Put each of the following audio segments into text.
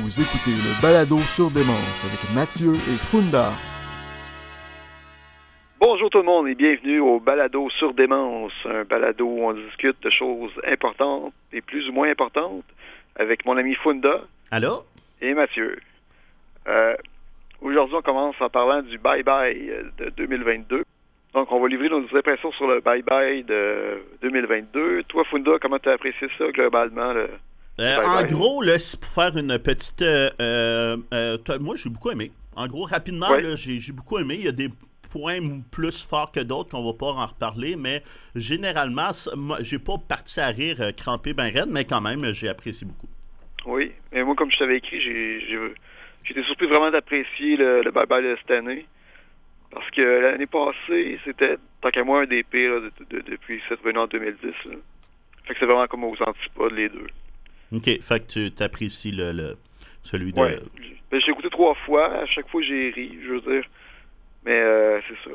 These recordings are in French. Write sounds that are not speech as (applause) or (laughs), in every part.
Vous écoutez le balado sur Démence avec Mathieu et Funda. Bonjour tout le monde et bienvenue au balado sur Démence, un balado où on discute de choses importantes et plus ou moins importantes avec mon ami Funda. Allô? Et Mathieu. Euh, Aujourd'hui, on commence en parlant du bye-bye de 2022. Donc, on va livrer nos impressions sur le bye-bye de 2022. Toi, Funda, comment tu as apprécié ça globalement? Le... Euh, en gros, là, c'est pour faire une petite. Euh, euh, moi, j'ai beaucoup aimé. En gros, rapidement, j'ai beaucoup aimé. Il y a des points plus forts que d'autres qu'on va pas en reparler, mais généralement, j'ai pas parti à rire crampé ben raide, mais quand même, j'ai apprécié beaucoup. Oui, et moi, comme je t'avais écrit, j'ai j'étais surpris vraiment d'apprécier le, bye-bye de cette année. Parce que l'année passée, c'était, tant qu'à moi, un des pires depuis cette venue en 2010. Fait que c'est vraiment comme aux antipodes, les deux. OK. Fait que tu apprécies le, celui de. Ouais. Ben, j'ai écouté trois fois. À chaque fois, j'ai ri, je veux dire. Mais euh, c'est ça.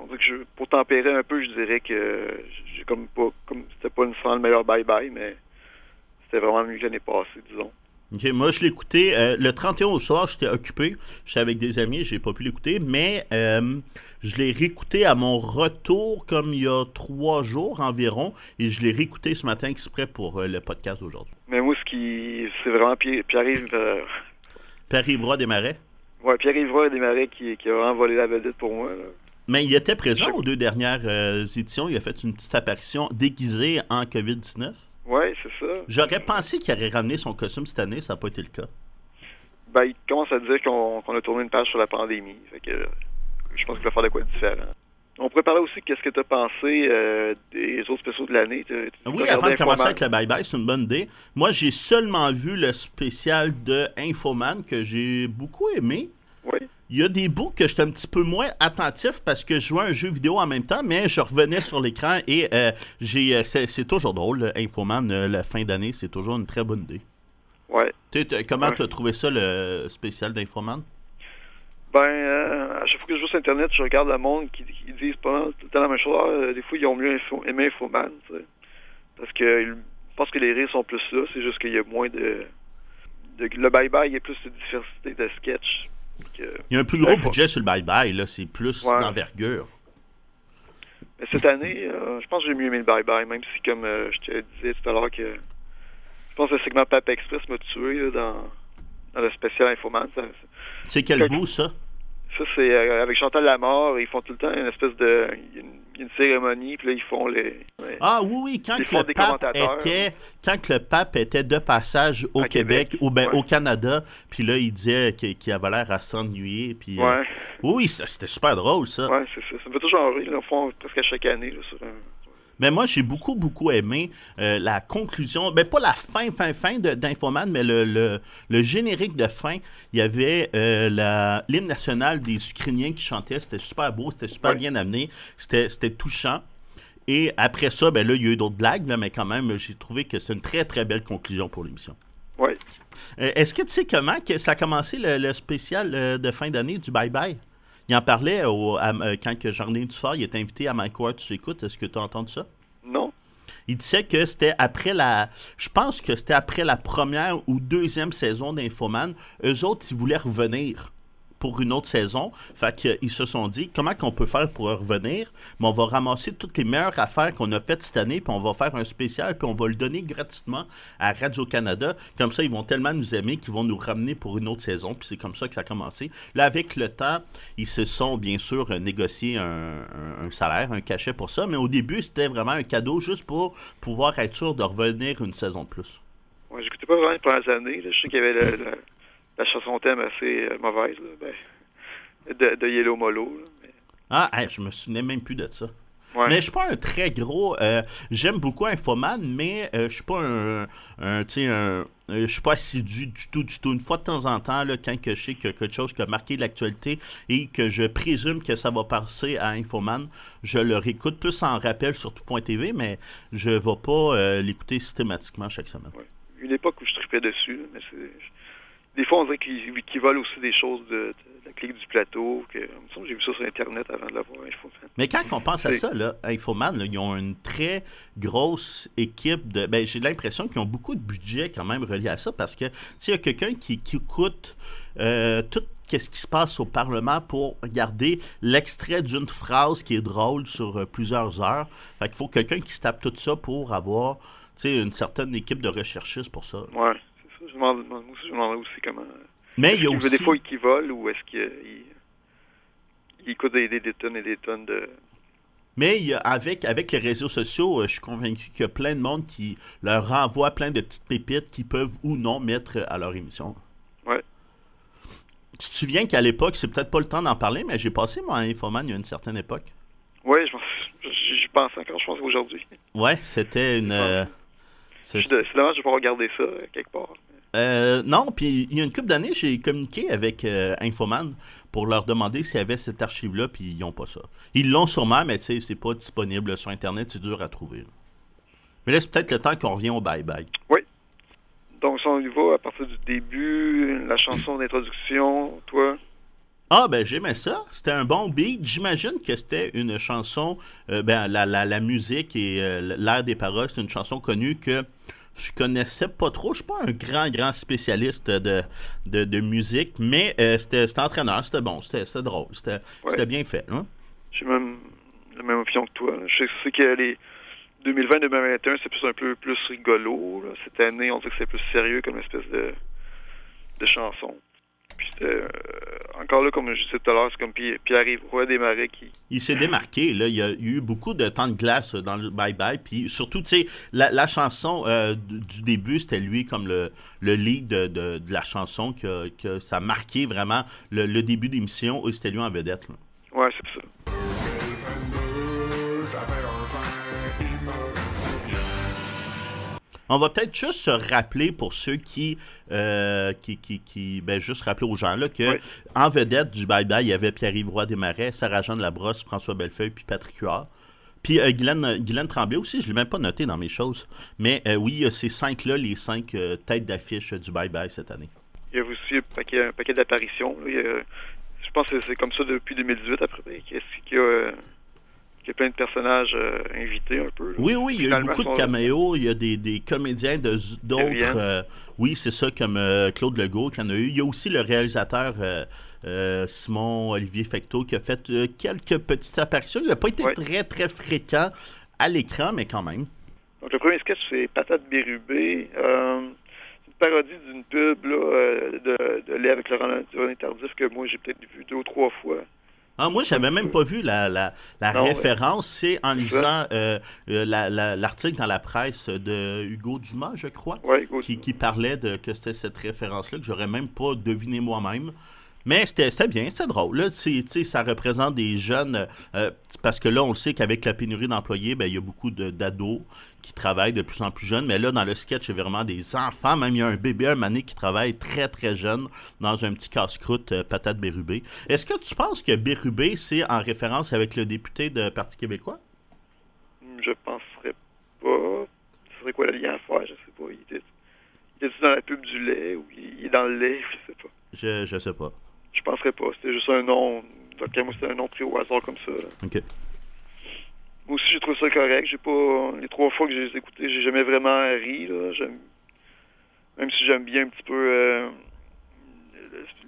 On dirait que je, pour tempérer un peu, je dirais que j'ai comme pas. comme C'était pas le meilleur bye-bye, mais c'était vraiment mieux que l'année passée, disons. Moi, je l'ai écouté. Euh, le 31 au soir, j'étais occupé. J'étais avec des amis, j'ai pas pu l'écouter, mais euh, je l'ai réécouté à mon retour, comme il y a trois jours environ, et je l'ai réécouté ce matin exprès pour le podcast d'aujourd'hui. Mais moi, ce qui. C'est vraiment Pierre-Yves. Pierre-Yves Roy Desmarais Ouais, Pierre-Yves Roy Desmarais qui, qui a vraiment volé la vedette pour moi. Mais il était présent aux deux dernières euh, éditions. Il a fait une petite apparition déguisée en COVID-19. Oui, c'est ça. J'aurais pensé qu'il aurait ramené son costume cette année, ça n'a pas été le cas. Ben, il commence à dire qu'on a tourné une page sur la pandémie. Fait que, je pense qu'il va faire de quoi de différent. On pourrait parler aussi de qu'est-ce que tu as pensé euh, des autres spéciaux de l'année. Oui, avant de commencer avec le bye-bye, c'est une bonne idée. Moi, j'ai seulement vu le spécial de Infoman que j'ai beaucoup aimé. Oui. Il y a des bouts que j'étais un petit peu moins attentif parce que je jouais un jeu vidéo en même temps, mais je revenais sur l'écran et euh, j'ai euh, c'est toujours drôle, Infoman, la fin d'année, c'est toujours une très bonne idée. Ouais. comment tu as trouvé ça, le spécial d'Infoman? Ben, euh, à chaque fois que je joue sur Internet, je regarde le monde qui, qui disent pas tout le temps la même chose. Ah, des fois, ils ont mieux aimé Infoman, Parce que je pense que les rires sont plus là, c'est juste qu'il y a moins de, Le bye-bye, il y a plus de diversité de sketch. Il y a un plus gros budget sur le bye-bye, là, c'est plus d'envergure. Mais cette année, euh, je pense que j'ai mieux aimé le bye-bye, même si, comme euh, je te disais tout à l'heure, que je pense que le segment Pap Express m'a tué dans, dans le spécial Infoman. C'est quel bout, ça? Ça, c'est euh, avec Chantal Lamar. Ils font tout le temps une espèce de. Une, cérémonie, puis là, ils font les. Ah oui, oui, quand, le pape était, quand le pape était de passage au Québec, ou ben, au Canada, puis là, il disait qu'il avait l'air à s'ennuyer. Puis, euh, oui, c'était super drôle, ça. Oui, c'est ça. Ça me fait toujours rire. Ils le font presque à chaque année là, sur un mais moi, j'ai beaucoup, beaucoup aimé euh, la conclusion. Ben, pas la fin, fin, fin d'Infoman, mais le, le, générique de fin. Il y avait euh, l'hymne national des Ukrainiens qui chantaient. C'était super beau, c'était super bien amené. C'était touchant. Et après ça, ben là, il y a eu d'autres blagues, mais quand même, j'ai trouvé que c'est une très, très belle conclusion pour l'émission. Oui. Euh, est-ce que tu sais comment que ça a commencé le, spécial de fin d'année du Bye Bye? Il en parlait au, euh, quand que Jardin du Fort, il était invité à Mike Ward, tu écoutes, est-ce que tu as entendu ça? Non. Il disait que c'était après la. Je pense que c'était après la première ou deuxième saison d'Infoman. Eux autres, ils voulaient revenir pour une autre saison. Fait qu'ils se sont dit, comment qu'on peut faire pour revenir? Mais on va ramasser toutes les meilleures affaires qu'on a faites cette année, puis on va faire un spécial, puis on va le donner gratuitement à Radio-Canada. Comme ça, ils vont tellement nous aimer qu'ils vont nous ramener pour une autre saison. Puis c'est comme ça que ça a commencé. Là, avec le temps, ils se sont bien sûr négocié un, salaire, un cachet pour ça. Mais au début, c'était vraiment un cadeau juste pour pouvoir être sûr de revenir une saison de plus. Ouais, j'écoutais pas vraiment les premières années. Je sais qu'il y avait le la chanson thème assez euh, mauvaise, ben, de, de, Yellow Molo. Ah, je me souvenais même plus de ça. Mais je suis pas un très gros. Euh, j'aime beaucoup Infoman, mais euh, je suis pas un. un tu un, je suis pas assidu du tout, du tout. Une fois de temps en temps, là, quand que je sais que quelque chose qui a marqué l'actualité et que je présume que ça va passer à Infoman, je le réécoute plus en rappel sur tout.tv, mais je ne vais pas l'écouter systématiquement chaque semaine. Une époque où je tripais dessus, mais c'est des fois, on dirait qu'ils volent aussi des choses de, la clique du plateau. Que, j'ai vu ça sur Internet avant de l'avoir Infoman. Mais quand on pense à ça, là, Infoman, là, ils ont une très grosse équipe de. Ben, j'ai l'impression qu'ils ont beaucoup de budget quand même relié à ça parce que s'il y a quelqu'un qui, qui écoute euh, tout ce qui se passe au Parlement pour garder l'extrait d'une phrase qui est drôle sur euh, plusieurs heures, fait qu'il faut quelqu'un qui se tape tout ça pour avoir une certaine équipe de recherchistes pour ça. Ouais. Je me demande, aussi, je comment. Mais il y a aussi. des fois qu'il vole ou est-ce qu'il il, écoute des, des, des tonnes et des tonnes de. Mais il y a- avec, avec les réseaux sociaux, euh, je suis convaincu qu'il y a plein de monde qui leur renvoie plein de petites pépites qu'ils peuvent ou non mettre à leur émission. Ouais. Tu te souviens qu'à l'époque, c'est peut-être pas le temps d'en parler, mais j'ai passé moi à Infoman il y a une certaine époque. Ouais, je pense- j'y j'y pense encore, je pense aujourd'hui. Ouais, c'était une. euh, c'est dommage de pas regarder ça euh, quelque part. Euh, non, puis il y a une couple d'années, j'ai communiqué avec euh, Infoman pour leur demander s'il y avait cette archive-là, puis ils n'ont pas ça. Ils l'ont sûrement, mais tu sais, c'est pas disponible sur Internet, c'est dur à trouver. là. Mais là, c'est peut-être le temps qu'on revient au bye-bye. Donc, si on y va à partir du début, la chanson d'introduction, toi? Ah, ben j'aimais ça. C'était un bon beat. J'imagine que c'était une chanson, euh, ben la, la, la musique et euh, l'air des paroles, c'est une chanson connue que je connaissais pas trop. Je suis pas un grand, grand spécialiste de, de, de musique, mais euh, c'était entraîneur, c'était bon, c'était drôle, c'était Ouais. bien fait. hein. J'ai même la même opinion que toi. là. Je sais, sais que les 2020-2021, c'est plus un peu plus rigolo. là. Cette année, on dirait que c'est plus sérieux comme espèce de, de chanson. Puis c'était, euh, encore là, comme je disais tout à l'heure, c'est comme Pi- Pierre-Yves Roy Desmarais qui. Il s'est démarqué, là. Il y a eu beaucoup de temps de glace euh, dans le bye-bye. Puis surtout, tu sais, la, la chanson euh, du, début, c'était lui comme le, le lead de, de- de la chanson que, que ça a marqué vraiment le, le début d'émission. C'était lui en vedette. là. Ouais, c'est ça. On va peut-être juste se rappeler pour ceux qui, euh, qui, qui, qui- ben juste rappeler aux gens là que Oui. en vedette du Bye Bye, il y avait Pierre-Yves Roy Desmarais, Sarah-Jeanne Labrosse, François Bellefeuille, puis Patrick Huard. Puis euh, Guylaine, Guylaine Tremblay aussi, je ne l'ai même pas noté dans mes choses. Mais euh, oui, il y a ces cinq-là, les cinq euh, têtes d'affiche du Bye Bye cette année. Il y a aussi un paquet, un paquet d'apparitions. Je pense que c'est comme ça depuis 2018 après. Qu'il y a, qu'il y a, plein de personnages euh, invités un peu. là. Oui, oui, il y a eu beaucoup de caméos. Il y a des, des comédiens de d'autres. euh, oui, c'est ça, comme euh, Claude Legault qui en a eu. Il y a aussi le réalisateur Simon Olivier Fecteau qui a fait quelques petites apparitions. Il n'a pas été Ouais. très, très fréquent à l'écran, mais quand même. Donc le premier sketch, c'est Patate Bérubé. C'est une parodie d'une pub là, de, de lait avec Laurent Tardif que moi j'ai peut-être vu deux ou trois fois. Ah, moi, j'avais même pas vu la, la, la Non, référence. C'est en lisant euh, euh, la- la- l'article dans la presse de Hugo Dumas, je crois. Ouais, qui, qui parlait de que c'était cette référence-là que j'aurais même pas deviné moi-même. Mais c'était bien, c'était drôle. Là, C'est- tu sais, ça représente des jeunes, euh, parce que là, on le sait qu'avec la pénurie d'employés, ben, il y a beaucoup d'ados qui travaillent de plus en plus jeunes. Mais là, dans le sketch, il y a vraiment des enfants. Même il y a un bébé, un mané qui travaille très, très jeune dans un petit casse-croûte euh, patate Bérubé. Est-ce que tu penses que Bérubé, c'est en référence avec le député de Parti québécois? Je penserais pas. Ce serait quoi le lien à faire? Je sais pas. Il était, il était dans la pub du lait ou il est dans le lait? Je sais pas. Je, je sais pas. Je penserais pas. C'était juste un nom. Donc, moi, c'était un nom pris au hasard comme ça. là. OK. Moi aussi, j'ai trouvé ça correct. J'ai pas. Les trois fois que j'ai écouté, j'ai jamais vraiment ri. Là. Même si j'aime bien un petit peu euh,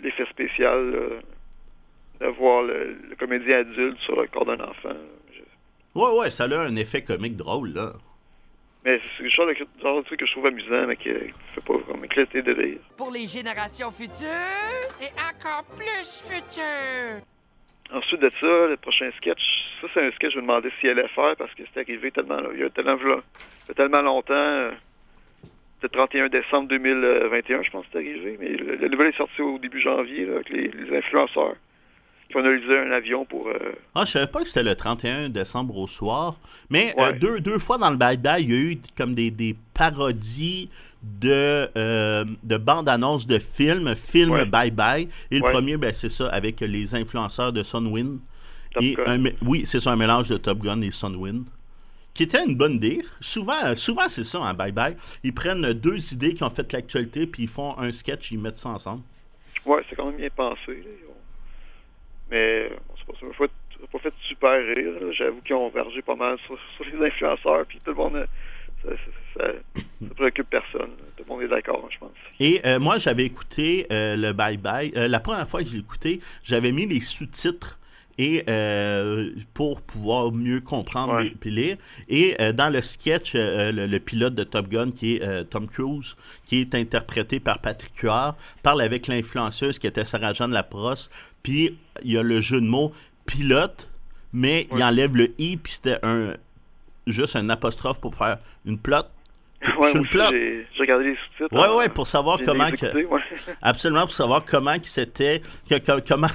l'effet spécial là, de voir le, le comédien adulte sur le corps d'un enfant. Je- Ouais, ouais, ça a un effet comique drôle, là. Mais c'est le genre de, genre de truc que je trouve amusant, mais qui ne fait pas vraiment éclater de rire. Pour les générations futures et encore plus futures. Ensuite de ça, le prochain sketch, ça c'est un sketch que je me demandais s'il allait faire parce que c'était arrivé tellement, il y a tellement, v'là- il y a tellement longtemps. euh, Le 31 décembre 2021, je pense que c'est arrivé. Mais le, le nouvel est sorti au début janvier là, avec les, les influenceurs analysé un avion pour. euh, Ah, je savais pas que c'était le 31 décembre au soir. Mais euh, deux, deux fois dans le Bye Bye, il y a eu comme des, des parodies de, euh, de bandes-annonces de films, films Ouais. Bye Bye. Et le Ouais. premier, ben, c'est ça, avec les influenceurs de Sunwin. Top Et un oui, c'est ça, un mélange de Top Gun et Sunwin. Qui était une bonne idée. Souvent, souvent c'est ça en Bye Bye. Ils prennent deux idées qui ont fait l'actualité, puis ils font un sketch, ils mettent ça ensemble. Ouais, c'est quand même bien pensé. là. Mais bon, c'est pas m'a pas fait super rire. J'avoue qu'ils ont vergé pas mal sur, les influenceurs, puis tout le monde, ça, ça préoccupe personne. Tout le monde est d'accord, je pense. Et euh, moi, j'avais écouté euh, le Bye Bye. Euh, la première fois que j'ai écouté, j'avais mis les sous-titres et euh, pour pouvoir mieux comprendre Ouais. puis lire. Et euh, dans le sketch, euh, le, le pilote de Top Gun, qui est Tom Cruise, qui est interprété par Patrick Huard, parle avec l'influenceuse qui était Sarah Jeanne Laprosse. Puis il y a le jeu de mots pilote, mais il enlève le i, puis c'était un juste un apostrophe pour faire une plot. Ouais, suis aussi, plate. j'ai regardé les sous-titres. Ouais, hein. ouais, pour savoir comment que, ouais. absolument pour savoir comment que c'était, comment,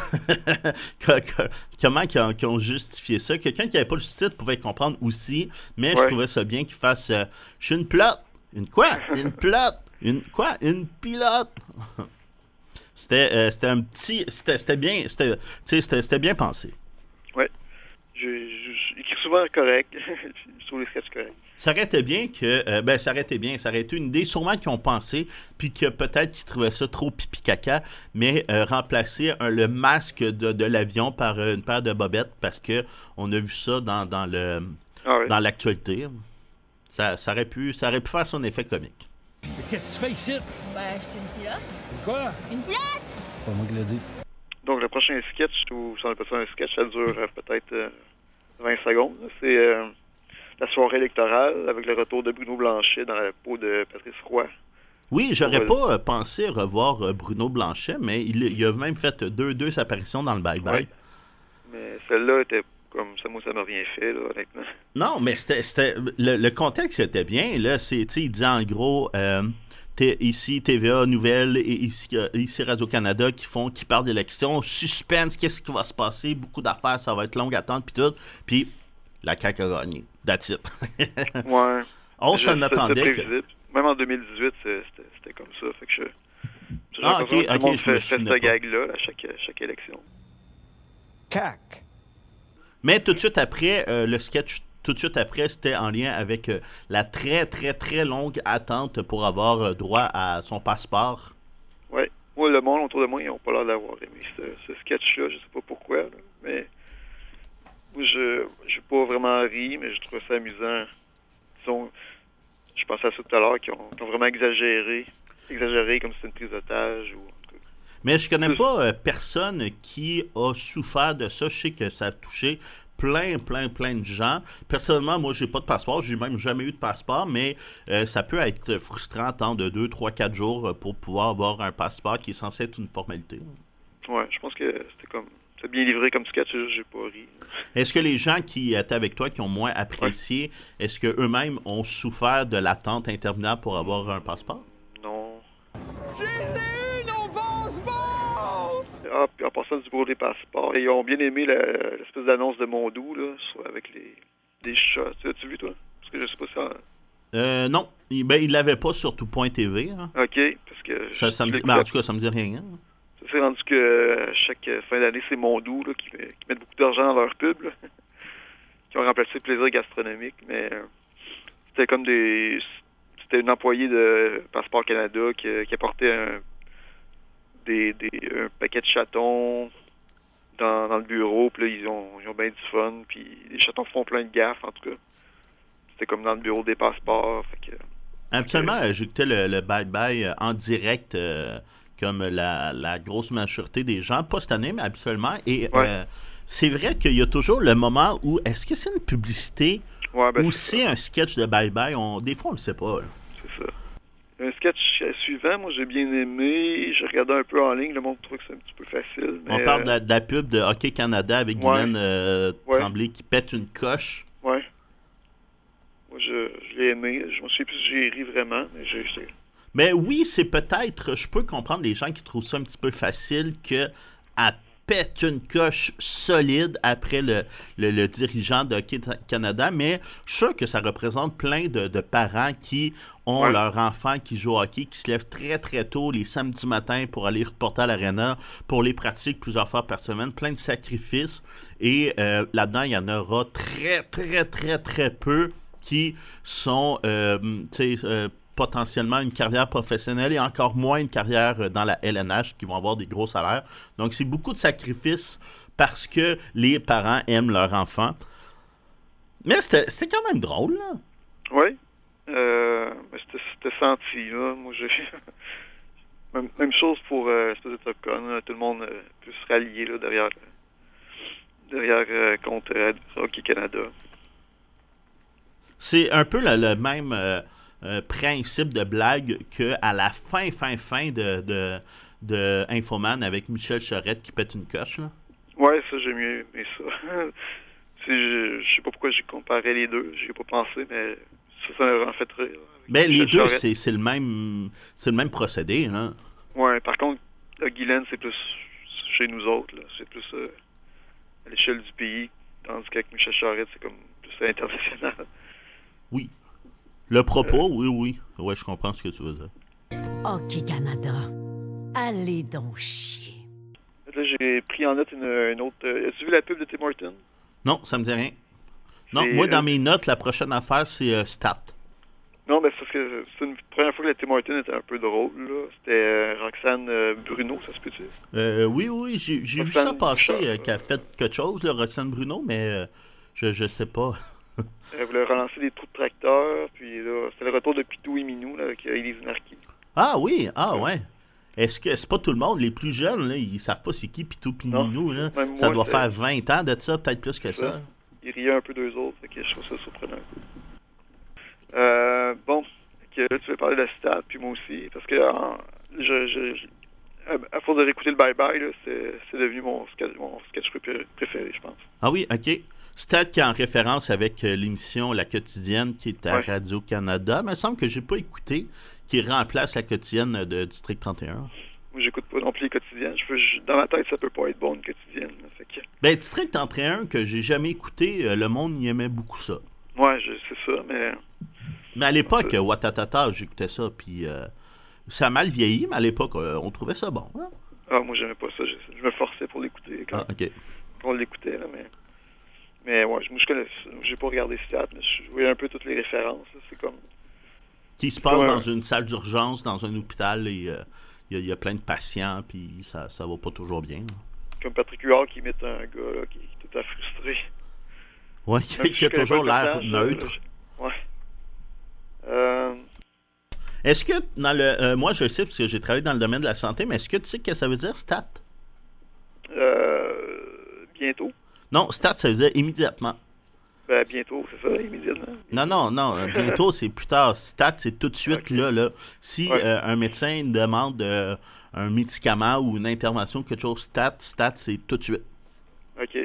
comment qu'ils ont, justifié ça. Quelqu'un qui n'avait pas le sous-titre pouvait comprendre aussi, mais je trouvais ça bien qu'il fasse, euh, je suis une plotte, une quoi, une plotte, une quoi, une pilote. C'était, euh, c'était un petit, c'était, bien, c'était, bien pensé. Je- J'écris souvent correct. je trouve les sketchs corrects. Ça aurait été bien que. euh, ben, ça aurait été bien. Ça aurait été une idée, sûrement qu'ils ont pensé, puis que peut-être qu'ils trouvaient ça trop pipi caca, mais euh, remplacer un- le masque de, de l'avion par euh, une paire de bobettes, parce que on a vu ça dans, dans le Ah dans l'actualité. Ça, ça, aurait pu, ça aurait pu faire son effet comique. Qu'est-ce que tu fais ici? Ben, je suis une pilote. Quoi? Une pilote? Pas moi qui l'ai dit. Donc, le prochain sketch, ou si on appelle ça un sketch, ça dure euh, peut-être euh, 20 secondes. C'est euh, la soirée électorale avec le retour de Bruno Blanchet dans la peau de Patrice Roy. Oui, j'aurais pas euh, pensé revoir euh, Bruno Blanchet, mais il, il a même fait deux, deux apparitions dans le Bye Bye. Ouais. Mais celle-là était comme ça, moi, ça m'a rien fait, là, honnêtement. Non, mais c'était, c'était- le, le contexte était bien. Là, c'est, il dit en gros, euh, t'es- ici TVA Nouvelle et ici, euh, ici Radio-Canada qui font, qui parlent d'élections, suspense, qu'est-ce qui va se passer, beaucoup d'affaires, ça va être longue attente, puis tout. Puis la CAQ a gagné. That's it. (laughs) Ouais. On s'en attendait que... Même en 2018, c'est- c'était c'était comme ça. Fait que je. Ah, ok, que tout le ok, monde je me fait, fait souvenais cette pas. gag-là à chaque, chaque élection. CAC. Mais tout de suite après, euh, le sketch, tout de suite après, c'était en lien avec euh, la très, très, très longue attente pour avoir euh, droit à son passeport. Ouais. Moi, le monde autour de moi, ils n'ont pas l'air d'avoir aimé ce, ce sketch-là. Je sais pas pourquoi, là. mais je j'ai pas vraiment ri, mais je trouve ça amusant. Disons, je pensais à ça tout à l'heure, qu'ils ont, vraiment exagéré. Exagéré comme si c'était une prise d'otage. Ou. Mais je connais pas euh, personne qui a souffert de ça. Je sais que ça a touché plein, plein, plein de gens. Personnellement, moi, j'ai pas de passeport. J'ai même jamais eu de passeport, mais euh, ça peut être frustrant tant de 2, 3, 4 jours euh, pour pouvoir avoir un passeport qui est censé être une formalité. Ouais, je pense que c'était comme. C'est bien livré comme sketch, j'ai pas ri. Est-ce que les gens qui étaient avec toi, qui ont moins apprécié, est-ce qu'eux-mêmes ont souffert de l'attente interminable pour avoir un passeport? Non. Je les ai eu, nos bonbons! Ah, puis en passant du bureau des passeports, ils ont bien aimé l'espèce d'annonce de Mondou, là, avec les des chats. Tu l'as-tu vu, toi? Parce que je sais pas si... ça- Euh, non. Il, ben, il l'avait pas sur tout.tv. Hein. OK, parce que... Ça, ça me dit- ben, en tout cas, ça me dit rien. hein. S'est rendu que euh, chaque fin d'année, c'est Mondou là, qui, met- qui mettent beaucoup d'argent dans leur pub, là, (laughs) qui ont remplacé le plaisir gastronomique, mais euh, c'était comme des... C'était une employée de Passeport Canada qui, qui apportait un, des, des, un paquet de chatons dans, dans le bureau, puis là, ils ont, ils ont bien du fun, puis les chatons font plein de gaffes, en tout cas. C'était comme dans le bureau des passeports, fait que... Euh, j'écoutais le, le bye-bye euh, en direct, euh, comme la, la grosse majorité des gens. Pas cette année, mais habituellement. Et Ouais. euh, c'est vrai qu'il y a toujours le moment où est-ce que c'est une publicité Ouais, ben, ou c'est un sketch de bye-bye? On, des fois, on ne le sait pas. C'est ça. Un sketch suivant, moi j'ai bien aimé. J'ai regardé un peu en ligne, le monde trouve que c'est un petit peu facile. On parle de euh, la, de la pub de Hockey Canada avec Ouais. Guylaine euh. Tremblay qui pète une coche. Ouais. Moi je, je l'ai aimé. Je me souviens plus si j'ai ri vraiment, mais j'ai. Mais oui, c'est peut-être, je peux comprendre les gens qui trouvent ça un petit peu facile que à pète une coche solide après le, le, le dirigeant de Hockey Canada, mais je suis sûr que ça représente plein de, de parents qui ont Ouais. leur enfant qui joue au hockey, qui se lèvent très très tôt les samedis matins pour aller reporter à l'aréna, pour les pratiques plusieurs fois par semaine, plein de sacrifices. Et euh, là-dedans, il y en aura très très très très peu qui sont euh, tu sais, euh, potentiellement une carrière professionnelle et encore moins une carrière euh, dans la LNH qui vont avoir des gros salaires. Donc, c'est beaucoup de sacrifices parce que les parents aiment leur enfant. Mais c'était quand même drôle, là. Oui. Euh, mais c'était senti, là. Moi, j'ai. (laughs) même, même chose pour euh, de Top Gun. là. Tout le monde euh, peut se rallier là, derrière, derrière euh, contre euh, Hockey Canada. C'est un peu le, le même euh, euh, principe de blague qu'à la fin, fin, fin de, de, de Infoman avec Michel Charette qui pète une coche. Là. Ouais, ça, j'ai mieux aimé ça. (laughs) Je, je sais pas pourquoi j'ai comparé les deux. J'y ai pas pensé, mais ça, ça m'a vraiment fait rire. avec Ben, les deux, c'est c'est le même c'est le même procédé. Là. Ouais, par contre, le Guylaine, c'est plus chez nous autres. là. C'est plus euh, à l'échelle du pays. Tandis qu'avec Michel Charette, c'est comme plus international. Le propos, oui, oui. Ouais, je comprends ce que tu veux dire. OK Canada. Allez donc chier. Là, j'ai pris en note une, une autre. euh, As-tu vu la pub de Tim Horton? Non, ça me dit rien. Non, moi, dans euh, mes notes, la prochaine affaire, c'est euh, Stat. Non, mais c'est parce que c'est une première fois que le Tim Horton était un peu drôle. là. C'était euh, Roxane euh, Bruno, ça se peut-tu? Euh, oui, oui, j'ai j'ai vu ça passer, euh, qu'elle a fait quelque chose, là, Roxane Bruno, mais euh, je, je sais pas. Elle voulait relancer des trous de tracteur. Puis là, c'était le retour de Pitou et Minou là, avec euh, Élise Marquis. Ah oui, ah ouais. Est-ce que c'est pas tout le monde, les plus jeunes, là, ils savent pas c'est qui Pitou Non, Piminou, là? Ça moi, doit c'est- faire 20 ans de ça, peut-être plus que C'est ça. ça. Ils riaient un peu d'eux autres, fait que je trouve ça surprenant. Euh, bon, que là, tu veux parler de la stat, puis moi aussi, parce que en- je, je, je- à- force de réécouter le bye-bye, c'est c'est devenu mon sketch, mon sketch préféré, je pense. Ah oui, ok. Stat qui est en référence avec euh, l'émission La Quotidienne qui est à Ouais. Radio-Canada. Il me semble que j'ai pas écouté, qui remplace la quotidienne de District 31. Moi, j'écoute pas non plus les quotidiennes. Je, dans ma tête, ça peut pas être bon, une quotidienne. Fait que, Ben, District 31, que j'ai jamais écouté, euh, le monde y aimait beaucoup ça. ouais, c'est ça, mais Mais à l'époque, euh, Watatata, j'écoutais ça, puis euh, ça a mal vieilli, mais à l'époque, euh, on trouvait ça bon. hein. ah, moi, j'aimais pas ça. Je, je me forçais pour l'écouter quand, Ah, ok. quand on l'écoutait, là, mais... Mais ouais, moi, je connais J'ai pas regardé stat, mais je voyais un peu toutes les références. C'est comme... Qui se passe Ouais. dans une salle d'urgence, dans un hôpital, et euh, il y, a- il y a plein de patients, puis ça, ça va pas toujours bien. là. comme Patrick Huard qui imite un gars là, qui est tout à frustré. Ouais, qui si a toujours l'air neutre. je- Ouais. Euh, Est-ce que dans le. euh, moi, je sais, parce que j'ai travaillé dans le domaine de la santé, mais est-ce que tu sais ce que ça veut dire, stat? euh, bientôt. Non, stat, ça veut dire immédiatement. Ben, bientôt, c'est ça, immédiatement. Non, non, non. euh, Bientôt, c'est plus tard. Stat, c'est tout de suite là, là. Si Ouais. euh, un médecin demande euh, un médicament ou une intervention, quelque chose, stat, stat, c'est tout de suite. OK.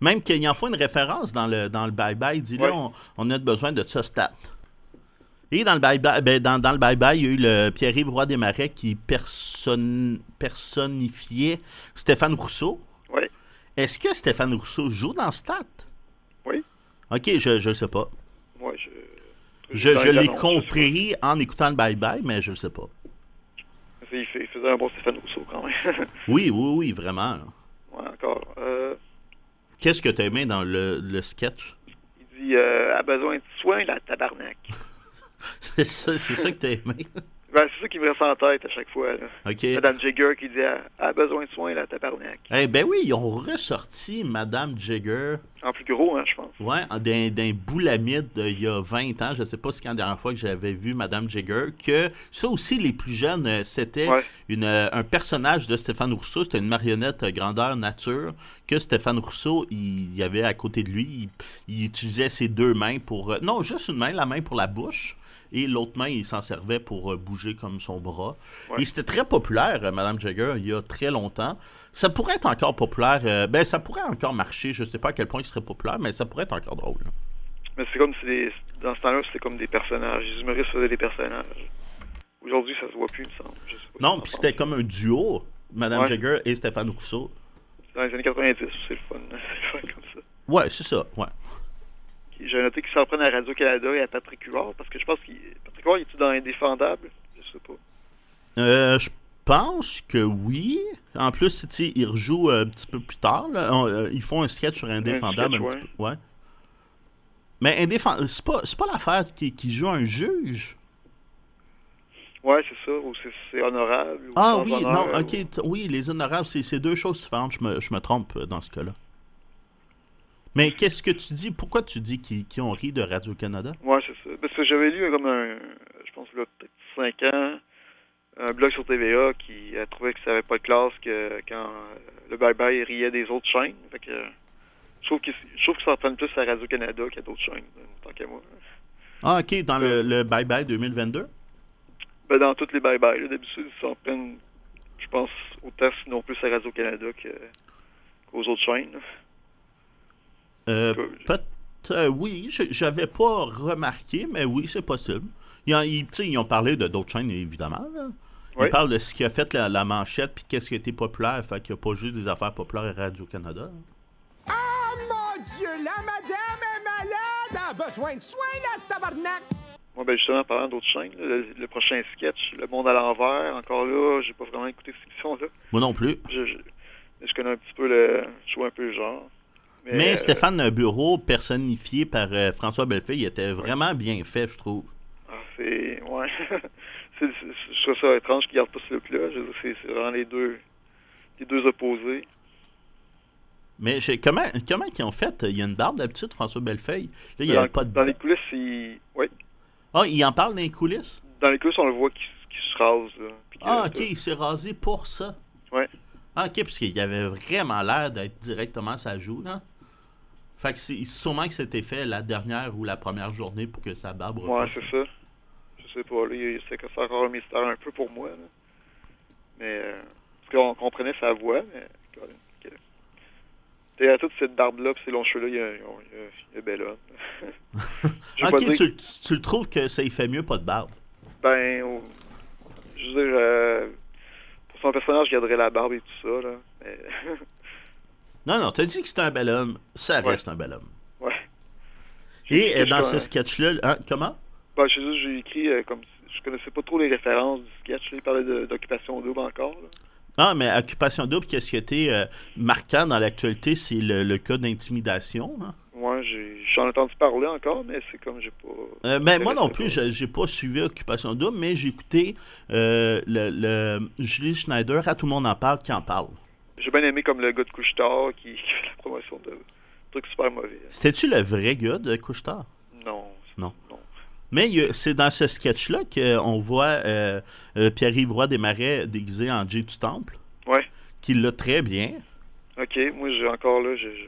Même qu'il en faut une référence dans le dans le bye-bye. Il dit là, on, on a besoin de ça, stat. Et dans le bye-bye, ben, dans, dans le bye-bye, il y a eu le Pierre-Yves Roy Desmarais qui personne, personnifiait Stéphane Rousseau. Est-ce que Stéphane Rousseau joue dans Stat? Oui. Ok, je je sais pas. Moi, je... Je, l'ai compris en écoutant le bye-bye, mais je sais pas. Il, fait- il faisait un bon Stéphane Rousseau, quand même. (laughs) Oui, oui, oui, vraiment. ouais, encore. Euh, Qu'est-ce que tu as aimé dans le, le sketch? il dit euh, « a besoin de soins, la tabarnak (laughs) C'est ça, c'est ça que tu as aimé? ». Ben, c'est ça qui me reste en tête à chaque fois. Là. Madame Jagger qui dit « a besoin de soins, la tabarnak Eh ben oui, ils ont ressorti Madame Jagger. ». En plus gros, hein, je pense. Ouais, d'un, d'un boulamide d'il y a 20 ans, je sais pas si c'est quand la dernière fois que j'avais vu Madame Jagger, que ça aussi, les plus jeunes, euh, c'était Ouais. une, euh, un personnage de Stéphane Rousseau, c'était une marionnette euh, grandeur nature, que Stéphane Rousseau, il, il y avait à côté de lui, il, il utilisait ses deux mains pour... euh, non, juste une main, la main pour la bouche, et l'autre main, il s'en servait pour euh, bouger comme son bras. Ouais. Et c'était très populaire, euh, Madame Jagger, il y a très longtemps. Ça pourrait être encore populaire, euh, ben ça pourrait encore marcher, je sais pas à quel point il serait populaire, mais ça pourrait être encore drôle. là. Mais c'est comme si des- dans ce temps-là, c'était comme des personnages. Les humoristes faisaient des personnages. Aujourd'hui, ça se voit plus, il me semble. Je sais pas Non, puis c'était comme un duo, Madame Ouais. Jagger et Stéphane Rousseau. Dans les années 90, c'est le fun. (laughs) C'est le fun comme ça. Ouais, c'est ça, ouais. J'ai noté qu'ils s'en prennent à Radio-Canada et à Patrick Huard, parce que je pense qu'il... Patrick Huard, il est dans Indéfendable? Je sais pas. Euh, je pense que oui. En plus, tu sais, ils rejouent euh, un petit peu plus tard. là. On- euh, ils font un sketch sur Indéfendable. sketch, un petit peu, ouais. Mais Indéfendable, c'est pas, pas l'affaire qui, qui joue un juge? Ouais, c'est ça, ou c'est honorable. ou Ah oui, honneur, non, ok, oui, les honorables, c'est c'est deux choses différentes. Je me, je me trompe euh, dans ce cas-là. Mais qu'est-ce que tu dis? Pourquoi tu dis qu'ils qu'ils ont ri de Radio-Canada? Ouais, c'est ça. Parce que j'avais lu comme un, je pense, là, peut-être 5 ans, un blog sur TVA qui a trouvé que ça avait pas de classe que quand euh, le bye-bye riait des autres chaînes. Fait que, euh, je trouve que je trouve que ça en prenne plus à Radio-Canada qu'à d'autres chaînes, euh, tant qu'à moi. Ah, ok, dans le, le Bye Bye 2022? Ben, dans toutes les bye-bye, d'habitude, ils s'en prennent, je pense, autant sinon plus à Radio-Canada qu'aux autres chaînes. là. Euh, Peu- peut- euh, oui, je- j'avais pas remarqué, mais oui, c'est possible. Ils, ont- ils- tu sais, ils ont parlé de d'autres chaînes, évidemment. là. Ils parlent de ce qui a fait la, la manchette, puis qu'est-ce qui a été populaire. Fait qu'il n'y a pas juste des affaires populaires à Radio-Canada. Oh mon Dieu, la madame est malade! A besoin de soins, la tabarnak! Moi, ben justement, en parlant d'autres chaînes, là, le, le prochain sketch, Le Monde à l'envers, encore là, j'ai pas vraiment écouté cette émission-là. Moi non plus. Je, je, je connais un petit peu le. Je vois un peu le genre. Mais euh, Stéphane Bureau, personnifié par euh, François Bellefeuille, il était vraiment bien fait, je trouve. ah, c'est. Ouais. (laughs) c'est, je trouve ça étrange qu'ils gardent pas ce look-là. C'est, c'est vraiment les deux. Les deux opposés. Mais comment, comment ils ont fait? Il y a une barbe d'habitude, François Bellefeuille. Là, il n'y dans, pas de dans les coulisses, il. Ouais. Ah, il en parle dans les coulisses? Dans les coulisses, on le voit qui, qui se rase. Là, Ah, ok, il s'est rasé pour ça. Ouais. Ah, ok, parce qu'il avait vraiment l'air d'être directement sa joue, là. Fait que c'est sûrement que c'était fait la dernière ou la première journée pour que sa barbe Ouais, c'est ça. Je sais pas. Là, c'est, c'est encore un mystère un peu pour moi. Là. Mais. euh, parce qu'on comprenait sa voix, mais. que- Derrière toute cette barbe-là pis ces longs cheveux-là, il y a, il y a, bel homme. (laughs) Ok, dire- tu, tu- tu le trouves que ça y fait mieux pas de barbe? Ben, je veux dire, euh, pour son personnage, je garderais la barbe et tout ça, là. Mais, (laughs) Non, non, t'as dit que c'était un bel homme. Ça Ouais. reste un bel homme. ouais. Et euh, dans ce sketch-là, hein, comment? Ben, je sais juste, j'ai écrit euh, comme je connaissais pas trop les références du sketch. Il parlait d'occupation double encore. Là. Ah, mais Occupation Double, qu'est-ce qui a été euh, marquant dans l'actualité, c'est le, le cas d'intimidation. hein? Moi, j'en ai entendu parler encore, mais c'est comme j'ai pas. Euh, ben, moi non plus, j'ai pas suivi Occupation Double, mais j'ai écouté euh, le, le Julie Schneider, à tout le monde en parle, qui en parle. J'ai bien aimé comme le gars de Couche-Tard qui, (laughs) qui fait la promotion de trucs super mauvais. C'était-tu le vrai gars de Couchetard? Non. Non. Non. Mais c'est dans ce sketch-là qu'on voit euh, euh, Pierre-Yves Roy Desmarais déguisé en Jay du Temple, Ouais. qui l'a très bien. Ok, moi, j'ai encore là, je, je,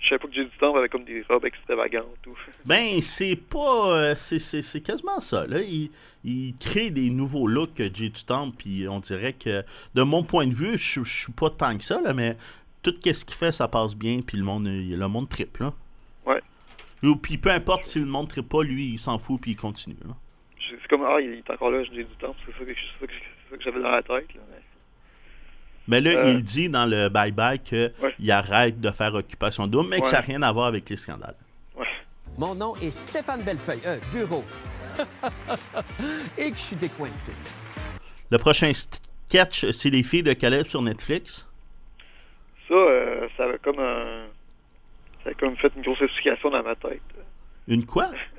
je savais pas que j'ai du temps comme des robes extravagantes ou. (laughs) Ben, c'est pas. euh, c'est- quasiment ça. Là. Il, il crée des nouveaux looks, Jay du Temple, puis on dirait que, de mon point de vue, je suis pas tant que ça, là, mais tout ce qu'il fait, ça passe bien, puis le monde, euh, le monde triple. Là. Ouais. Ou puis peu importe si le monde triple pas, lui, il s'en fout, puis il continue. C'est comme, ah, il est encore là, j'ai du temps, c'est ça que, que, j'avais dans la tête. Là, mais- Mais là, Euh. il dit dans le bye-bye qu'il Ouais. arrête de faire occupation double, mais que ça n'a rien à voir avec les scandales. Ouais. Mon nom est Stéphane Bellefeuille, un bureau. (laughs) Et que je suis décoincé. Le prochain sketch, c'est Les filles de Caleb sur Netflix. Ça, euh, ça avait comme un. Ça a comme fait une grosse explication dans ma tête. Une quoi? (laughs)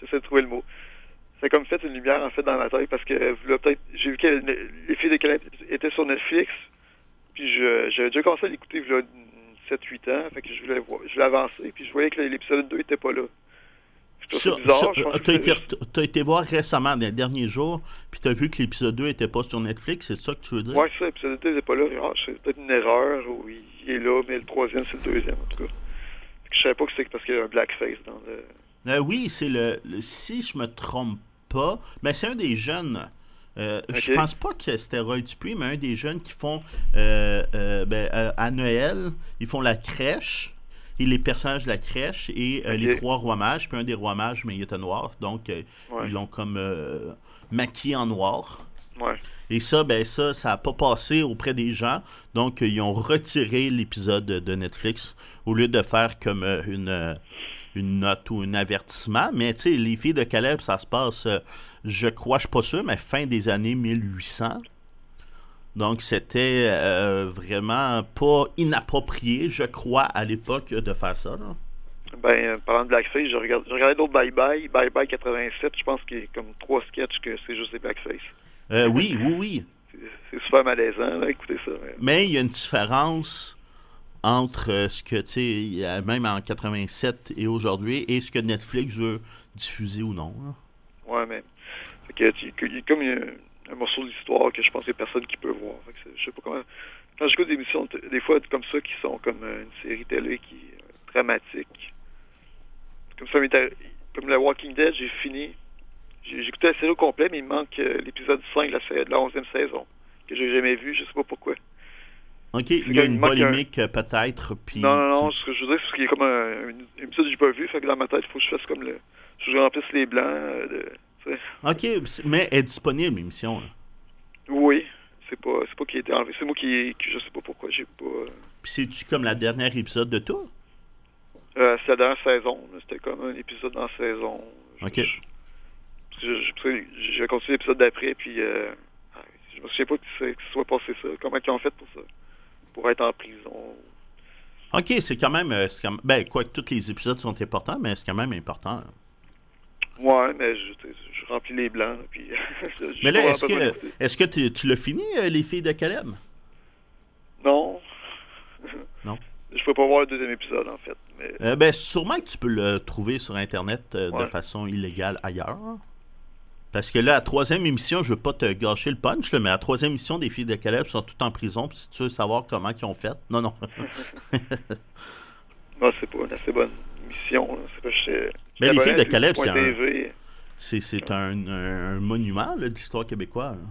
J'essaie de trouver le mot. Ça a comme fait une lumière en fait dans ma tête parce que là, peut-être j'ai vu que le- les filles de Caleb étaient sur Netflix. Puis je- j'avais déjà commencé à l'écouter il y a 7-8 ans. Fait que je voulais voir, je voulais avancer. Puis je voyais que l'épisode 2 était pas là. Sur- bizarre. sur- T'as été, voir récemment, dans les derniers jours, puis t'as vu que l'épisode 2 était pas sur Netflix, c'est ça que tu veux dire? Ouais, c'est ça, l'épisode 2 n'était pas là. Ah, c'est peut-être une erreur, ou il est là, mais le troisième, c'est le deuxième, en tout cas. Je savais pas que c'est parce qu'il y a un blackface dans le. Euh, oui, c'est le, le- Si je me trompe pas, mais c'est un des jeunes. euh, Je pense pas que c'était Roy Dupuis, mais un des jeunes qui font. euh, euh, ben, à Noël, ils font la crèche. Et les personnages de la crèche et les trois rois mages. Puis un des rois mages, mais il était noir. Donc, Ouais. ils l'ont comme euh, maquillé en noir. Ouais. Et ça, ben ça, ça n'a pas passé auprès des gens. Donc, ils ont retiré l'épisode de, Netflix au lieu de faire comme une, une note ou un avertissement. Mais tu sais, les filles de Caleb, ça se passe, euh, je crois, je suis pas sûr, mais fin des années 1800. Donc, c'était euh, vraiment pas inapproprié, je crois, à l'époque, de faire ça. là. Ben, euh, parlant de Blackface, je, regarde, je regardais d'autres Bye Bye. Bye Bye 87, je pense qu'il y a comme trois sketchs que c'est juste des Blackface. Euh, oui, oui, oui. C'est- super malaisant, là, écoutez ça. Mais il y a une différence entre euh, ce que, tu sais, même en 87 et aujourd'hui, et ce que Netflix veut diffuser ou non. Ouais, mais. Que- il y a comme un, morceau de l'histoire que je pense qu'il n'y a personne qui peut voir. Je sais pas comment. Quand j'écoute des émissions, des fois comme ça, qui sont comme euh, une série télé qui est euh, dramatique. Comme ça, comme The Walking Dead, j'ai fini. J'ai écouté la série au complet, mais il me manque l'épisode 5 de la, de la 11e saison, que j'ai jamais vu, je sais pas pourquoi. OK, il y a une un- polémique euh, peut-être, puis... Non, non, non, ce que je veux dire, c'est qu'il y a comme un, épisode que j'ai pas vu, fait que dans ma tête, il faut que je fasse comme le. je remplisse les blancs. euh, de. OK, mais elle est disponible, l'émission. là. Oui, c'est pas, c'est pas qui a été enlevé. C'est moi qui, je sais pas pourquoi, j'ai pas. euh, Puis c'est-tu comme la dernière épisode de tout? Euh, c'est la dernière saison. C'était comme un épisode dans la saison. OK. je- J'ai continué l'épisode d'après, puis euh, ah, je me souviens pas que que ça soit passé ça. Comment ils ont fait pour ça? Pour être en prison. OK, c'est quand même... euh, c'est quand même- Ben, quoi que tous les épisodes sont importants, mais c'est quand même important. Ouais, mais je, je remplis les blancs, puis. (laughs) Mais là, est-ce que, d'écouter. est-ce que tu, tu l'as fini, euh, Les filles de Caleb? Non. Non. (laughs) Je peux pas voir le deuxième épisode, en fait. Mais Euh, ben, sûrement que tu peux le trouver sur Internet euh, de façon illégale ailleurs. Parce que là, à la troisième émission, je veux pas te gâcher le punch, mais à la troisième émission, des filles de Caleb sont toutes en prison. Puis si tu veux savoir comment ils ont fait, non, non. non, (laughs) c'est pas une assez bonne mission. là. C'est pas j'étais- Mais j'étais les filles de Caleb, c'est un- un, un- un monument là, de l'histoire québécoise. là.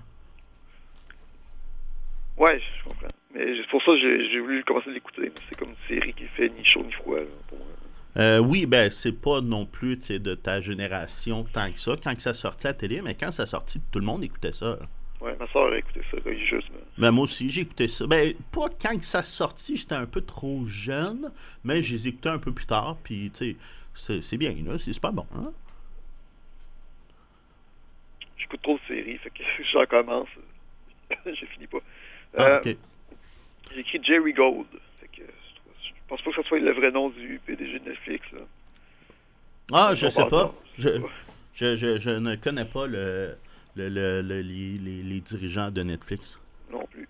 Ouais, je comprends. Mais c'est pour ça que j'ai voulu commencer à l'écouter. C'est comme une série qui fait ni chaud ni froid. là, pour moi. Euh, oui, ben, c'est pas non plus de ta génération tant que ça, quand que ça sortait à la télé, mais quand ça sortit, tout le monde écoutait ça. Ouais, ma soeur a écouté ça religieusement. Ben, moi aussi, j'ai écouté ça. Ben, pas quand que ça sortit, j'étais un peu trop jeune, mais je les écoutais un peu plus tard, puis tu sais, c'est- bien, là, c'est super bon. Hein? J'écoute trop de séries, fait que (laughs) j'en commence. (laughs) j'ai fini pas. Ah, Euh. J'ai écrit Jerry Gold. Je, pense pas que ce soit le vrai nom du PDG de Netflix. Là. Ah, je sais pas. Je, je je, ne connais pas le, le, le- le- les, les- les dirigeants de Netflix. Non plus.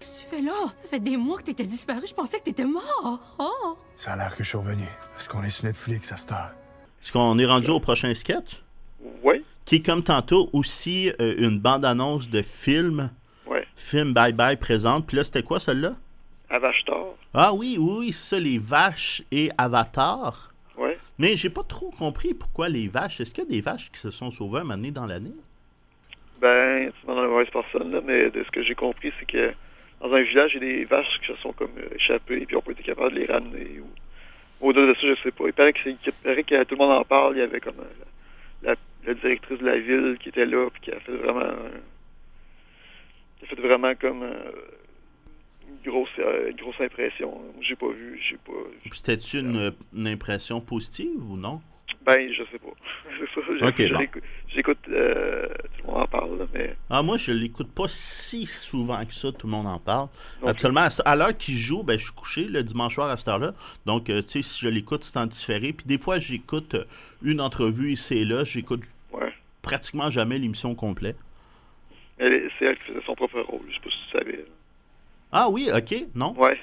Qu'est-ce que tu fais là? Ça fait des mois que t'étais disparu. Je pensais que t'étais mort. Oh! Ça a l'air que je suis revenu. Parce qu'on est sur Netflix à cette heure. Est-ce qu'on est rendu au prochain sketch? Ouais, Qui est comme tantôt aussi euh, une bande-annonce de film. ouais. Film Bye Bye présente. Puis là, c'était quoi celle-là? Ah oui, oui, oui, c'est ça, les vaches et Avatar. Ouais. Mais j'ai pas trop compris pourquoi les vaches. Est-ce qu'il y a des vaches qui se sont sauvées un moment donné dans l'année? Ben, tu demandes à la mauvaise personne, là, mais de ce que j'ai compris, c'est que dans un village, il y a des vaches qui se sont comme échappées, puis on peut être capable de les ramener. Ou... Au-delà de ça, je sais pas. Il paraît que, c'est- il paraît que tout le monde en parle. Il y avait comme euh, la, la directrice de la ville qui était là, puis qui a fait vraiment. euh, qui a fait vraiment comme. euh, grosse, euh, une grosse impression. J'ai pas vu, j'ai pas. C'était-tu une, une impression positive ou non? Ben, je sais pas. (laughs) c'est ça. bon. J'écoute. euh, tout le monde en parle, là, mais. Ah, moi, je l'écoute pas si souvent que ça, tout le monde en parle. Non Absolument. À l'heure qu'il joue, ben, je suis couché le dimanche soir à cette heure-là. Donc, euh, tu sais, si je l'écoute, c'est en différé. Puis des fois, j'écoute euh, une entrevue ici et là. J'écoute Ouais. pratiquement jamais l'émission complète. C'est elle qui faisait son propre rôle. Je sais pas si tu savais. Ah oui, ok, non? Ouais.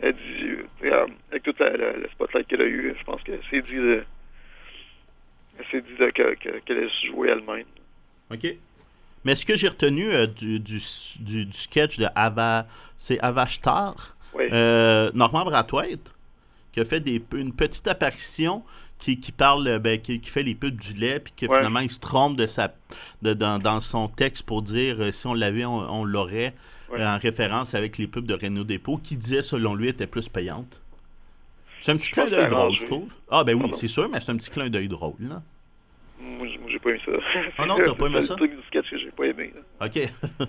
Elle dit, euh, avec la- la spotlight qu'elle a eue, je pense qu'elle s'est dit, de- elle s'est dit de- que- que- qu'elle allait se jouer elle-même. OK. Mais ce que j'ai retenu euh, du, du, du- du sketch de Ava, c'est Avashtar, Ouais. euh, Normand Brathwaite, qui a fait des, une petite apparition qui, qui parle, euh, ben, qui, qui fait les pubs du lait, puis que Ouais. finalement il se trompe de sa, de, dans, dans son texte pour dire euh, si on l'avait, on, on l'aurait, Ouais. en référence avec les pubs de Renault Dépôt, qui disait selon lui était plus payante. C'est un petit Je clin d'œil c'est drôle, je trouve. Ah ben oui, Pardon? c'est sûr, mais c'est un petit clin d'œil drôle. Là. Moi, j'ai pas aimé ça. Ah non, t'as pas aimé C'est ça? le truc du sketch que j'ai pas aimé. là. OK. (laughs)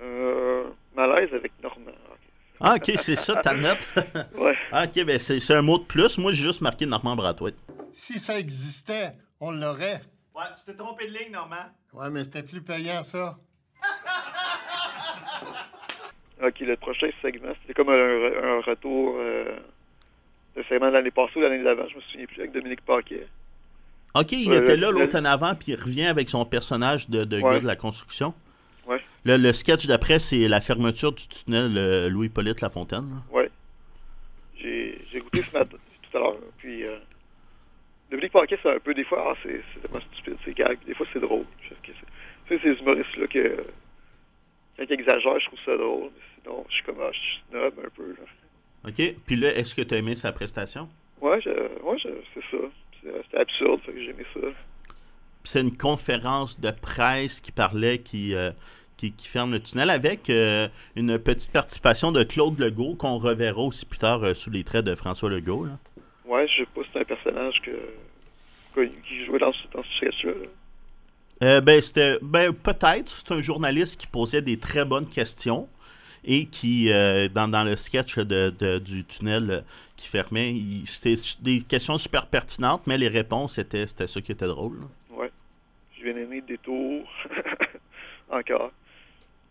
Euh, malaise avec Normand. ok. ah, OK, c'est ça ta note. (laughs) Ouais. Ah, ok, ben c'est c'est un mot de plus. Moi, j'ai juste marqué Normand Brathwaite. Si ça existait, on l'aurait. Ouais, tu t'es trompé de ligne, Normand. Ouais, mais c'était plus payant, ça. (laughs) Ok, le prochain segment, c'était comme un, un retour euh, le segment de l'année passée ou l'année d'avant, je me souviens plus, avec Dominique Paquet. OK, il Ouais, était là en avant, puis il revient avec son personnage de, de Ouais. gars de la construction. Ouais. Le, le sketch d'après, c'est la fermeture du tunnel euh, Louis-Polyte Lafontaine. Ouais. J'ai écouté ce matin, tout à l'heure. Puis, euh, Dominique Paquet, c'est un peu des fois, ah, c'est c'est tellement stupide, c'est gag. Des fois, c'est drôle. C'est- Tu sais, ces humoristes-là que. Quand ils exagèrent, je trouve ça drôle. Sinon, je suis comme, ah, je suis snob un peu. Là. OK, puis là, est-ce que tu as aimé sa prestation? Ouais, je, ouais je, c'est ça. C'était absurde, fait que j'ai aimé ça. Puis c'est une conférence de presse qui parlait, qui, euh, qui, qui ferme le tunnel, avec euh, une petite participation de Claude Legault, qu'on reverra aussi plus tard euh, sous les traits de François Legault. là. Ouais, je sais pas si c'est un personnage que, que- qui jouait dans, ce- dans ce sketch-là. là. Euh, ben, c'était. Ben, peut-être. C'est un journaliste qui posait des très bonnes questions et qui, euh, dans, dans le sketch de, de- du tunnel euh, qui fermait, c'était des questions super pertinentes, mais les réponses, c'était c'était ça qui était drôle. là. Ouais. J'ai bien aimé Détour. (laughs) Encore.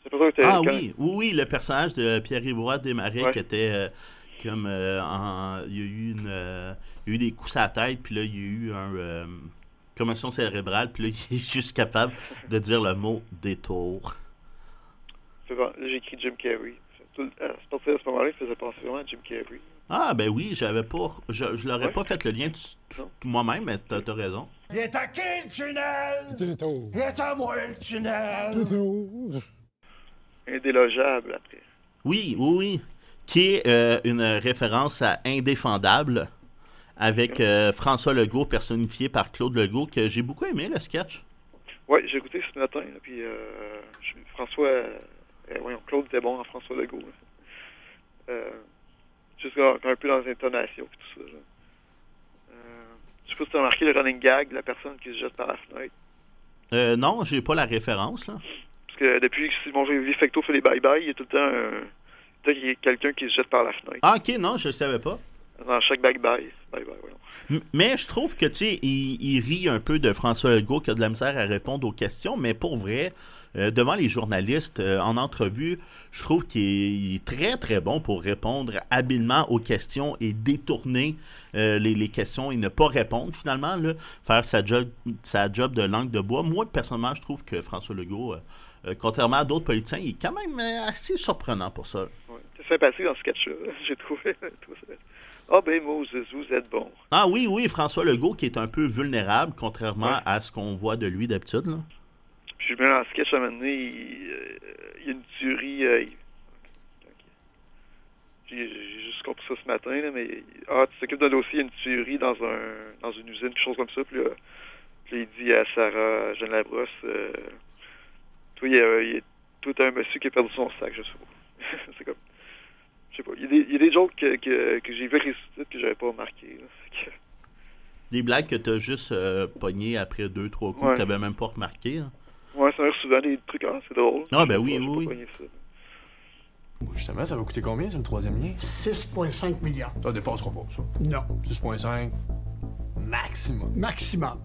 C'est pas ça que Ah quand- oui, oui, oui, le personnage de Pierre-Yves Desmarais Ouais. qui était euh, comme. en- il y a eu une. il y a eu des coups à la tête, puis là, il y a eu un. Commotion cérébrale, puis là, (laughs) il est juste capable de dire le mot détour. C'est bon, Là, j'ai écrit Jim Carrey. À à partir de ce moment-là, il faisait penser vraiment à Jim Carrey. Ah, ben oui, j'avais pas. Je, je l'aurais Ouais. pas fait le lien moi-même, mais t'as as raison. Il est à qui le tunnel? Il est à moi le tunnel? Indélogeable après. Oui, oui, oui. Qui est euh, une référence à Indéfendable avec euh, François Legault, personnifié par Claude Legault, que j'ai beaucoup aimé le sketch. Ouais, j'ai écouté ce matin, là, puis euh, François. euh, voyons, Claude était bon en François Legault. Euh, juste un, peu dans l'intonation et tout ça. Je sais pas si tu as remarqué le running gag, la personne qui se jette par la fenêtre. Euh, non, j'ai pas la référence. Là. Parce que depuis que Simon Vifecto fait les bye-bye, il y a tout le temps, quelqu'un qui se jette par la fenêtre. Ah, ok, non, je le savais pas. Dans chaque voyons. M- Mais je trouve que, tu sais, il, il rit un peu de François Legault qui a de la misère à répondre aux questions, mais pour vrai, euh, devant les journalistes, euh, en entrevue, je trouve qu'il est, très, très bon pour répondre habilement aux questions et détourner euh, les, les questions et ne pas répondre, finalement, là, faire sa job, sa job de langue de bois. Moi, personnellement, je trouve que François Legault, contrairement à d'autres politiciens, il est quand même assez surprenant pour ça. Ouais. C'est sympathique dans ce sketch-là. (laughs) J'ai trouvé. (laughs) Ah ben Moses, vous êtes bon. Ah oui, oui, François Legault qui est un peu vulnérable, contrairement Ouais. à ce qu'on voit de lui d'habitude. là. Puis je me le sketch à un moment donné, il, euh, il y a une tuerie. euh, il- J'ai juste compris ça ce matin, là, mais ah, tu t'occupes d'un dossier, il y a une tuerie dans un dans une usine, quelque chose comme ça. Puis là, puis il dit à Sarah Jeanne Labrosse euh, Toi, il y a, il y a- toi, t'as un monsieur qui a perdu son sac, je sais pas. (laughs) C'est comme. Je sais pas. Il y a des, il y a des jokes que, que, que j'ai vu ressusciter que j'avais pas remarqué. Là. Fait que- Des blagues que t'as juste euh, pogné après deux, trois coups Ouais. que t'avais même pas remarqué. hein? Ouais, ça arrive souvent des trucs, ah, c'est drôle. Ah, ben oui, oui, ça. Justement, ça va coûter combien, c'est le troisième lien? 6,5 millions. Ça dépassera pas, ça. Non. 6,5 maximum. Maximum.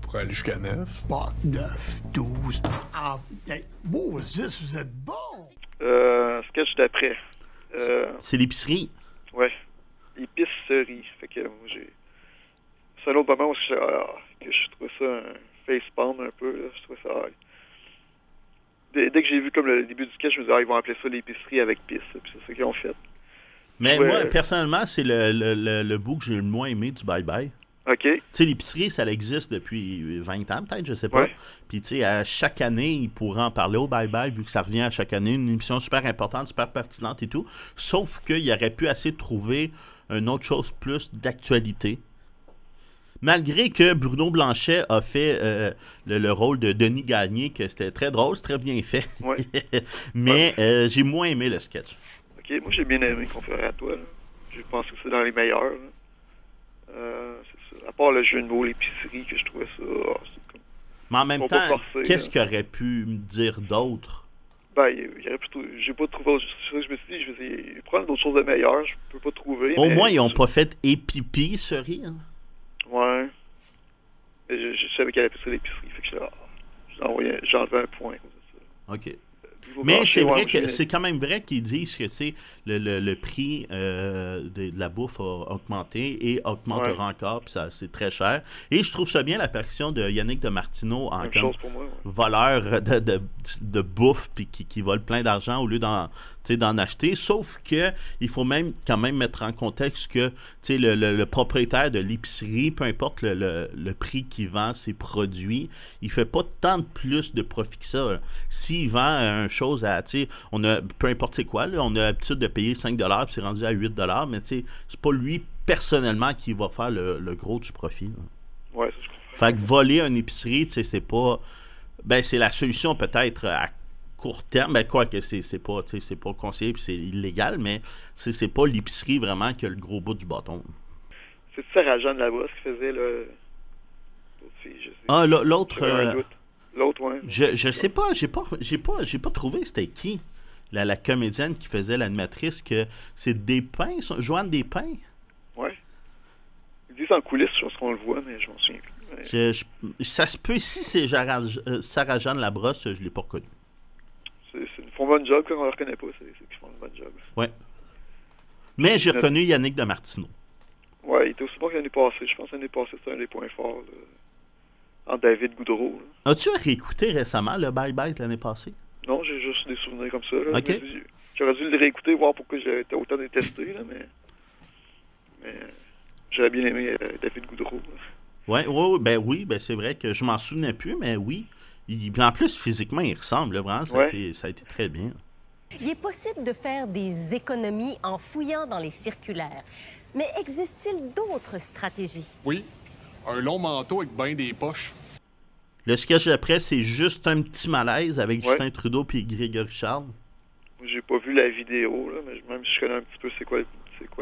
Pour aller jusqu'à 9. Bon, 9, 12. Ah, hey, Moses, vous êtes bon! Euh, sketch d'après. Euh, C'est l'épicerie? ouais. Épicerie. Fait que moi, j'ai. C'est un autre moment où je, ah, que je trouvais ça un facepalm un peu. Là. Je trouvais ça. ah. Dès, dès que j'ai vu comme le début du sketch, je me disais, ah, ils vont appeler ça l'épicerie avec pisse. Puis c'est ça qu'ils ont fait. Mais Ouais. moi, personnellement, c'est le, le, le, le bout que j'ai le moins aimé du Bye Bye. OK. Tu sais, l'épicerie, ça existe depuis 20 ans, peut-être, je sais pas. Ouais. Puis, tu sais, à chaque année, il pourrait en parler au Bye Bye, vu que ça revient à chaque année. Une émission super importante, super pertinente et tout. Sauf qu'il aurait pu assez trouver une autre chose plus d'actualité. Malgré que Bruno Blanchet a fait euh, le, le rôle de Denis Gagné, que c'était très drôle, c'est très bien fait. Ouais. (laughs) Mais euh, j'ai moins aimé le sketch. OK. Moi, j'ai bien aimé conféré à toi. Là. Je pense que c'est dans les meilleurs. Euh. À part le jeu de mots, l'épicerie, que je trouvais ça. ah, comme... Mais en même temps, qu'est-ce là. qu'il aurait pu me dire d'autre? Ben, il y aurait plutôt. J'ai pas trouvé. autre- C'est ça que je me suis dit. Je me suis dit, prendre d'autres choses de meilleures. Je peux pas trouver. Au mais- moins, ils n'ont pas fait épipi, ce rire. Ouais. Je, je savais qu'elle appelait ça l'épicerie. Fait que j'ai enlevé un point. OK. Mais c'est vrai que c'est quand même vrai qu'ils disent que c'est le, le, le prix euh, de, de la bouffe a augmenté et augmentera Ouais. encore, puis ça c'est très cher. Et je trouve ça bien l'apparition de Yannick de Martineau en moi, ouais. voleur de, de, de bouffe puis qui, qui vole plein d'argent au lieu d'en d'en acheter. Sauf que il faut même quand même mettre en contexte que tu sais, le, le, le propriétaire de l'épicerie, peu importe le, le, le prix qu'il vend ses produits, il fait pas tant de plus de profit que ça. S'il vend un chose à, on a, peu importe c'est quoi, là, on a l'habitude de payer 5 puis c'est rendu à 8 mais tu sais, c'est pas lui personnellement qui va faire le, le gros du profit. là. Ouais. Fait que voler une épicerie, tu sais, c'est pas. Ben, c'est la solution peut-être à court terme. Ben, quoi que c'est c'est pas, c'est pas conseillé puis c'est illégal, mais c'est pas l'épicerie vraiment qui a le gros bout du bâton. C'est Sarah Jeanne Labrosse qui faisait le. Ah, l'autre. Euh. L'autre, ouais. je, je sais pas, j'ai pas, j'ai pas, j'ai pas trouvé c'était qui. La, la comédienne qui faisait l'animatrice, que c'est Despins, Joanne Despins? Ouais. Ils disent en coulisses, je pense qu'on le voit, mais je m'en souviens plus. Mais Je, je- ça se peut, si c'est euh, Sarah-Jeanne Labrosse, je l'ai pas reconnue. Ils font un bon job, quand on le reconnaît pas, c'est, qu'ils font un bon job. Ouais. Mais j'ai reconnu Yannick de Martineau. Ouais, il était aussi bon que l'année passée. Je pense que l'année passée, c'était un des points forts. Là. En David Goudreau. As-tu réécouté récemment le Bye Bye de l'année passée? Non, j'ai juste des souvenirs comme ça. J'aurais dû le réécouter, voir pourquoi j'avais été autant détesté, là, mais. Mais. J'avais bien aimé euh, David Goudreau. ouais, ouais, ben oui, ben c'est vrai que je m'en souvenais plus, mais oui. Il, en plus, physiquement, il ressemble, là, vraiment. Ça, a été, ça a été très bien. Il est possible de faire des économies en fouillant dans les circulaires. Mais existe-t-il d'autres stratégies? Oui. Un long manteau avec ben des poches. Le sketch d'après, c'est juste un petit malaise avec Ouais. Justin Trudeau puis Grégory Charles. J'ai pas vu la vidéo, là, mais même si je connais un petit peu c'est quoi,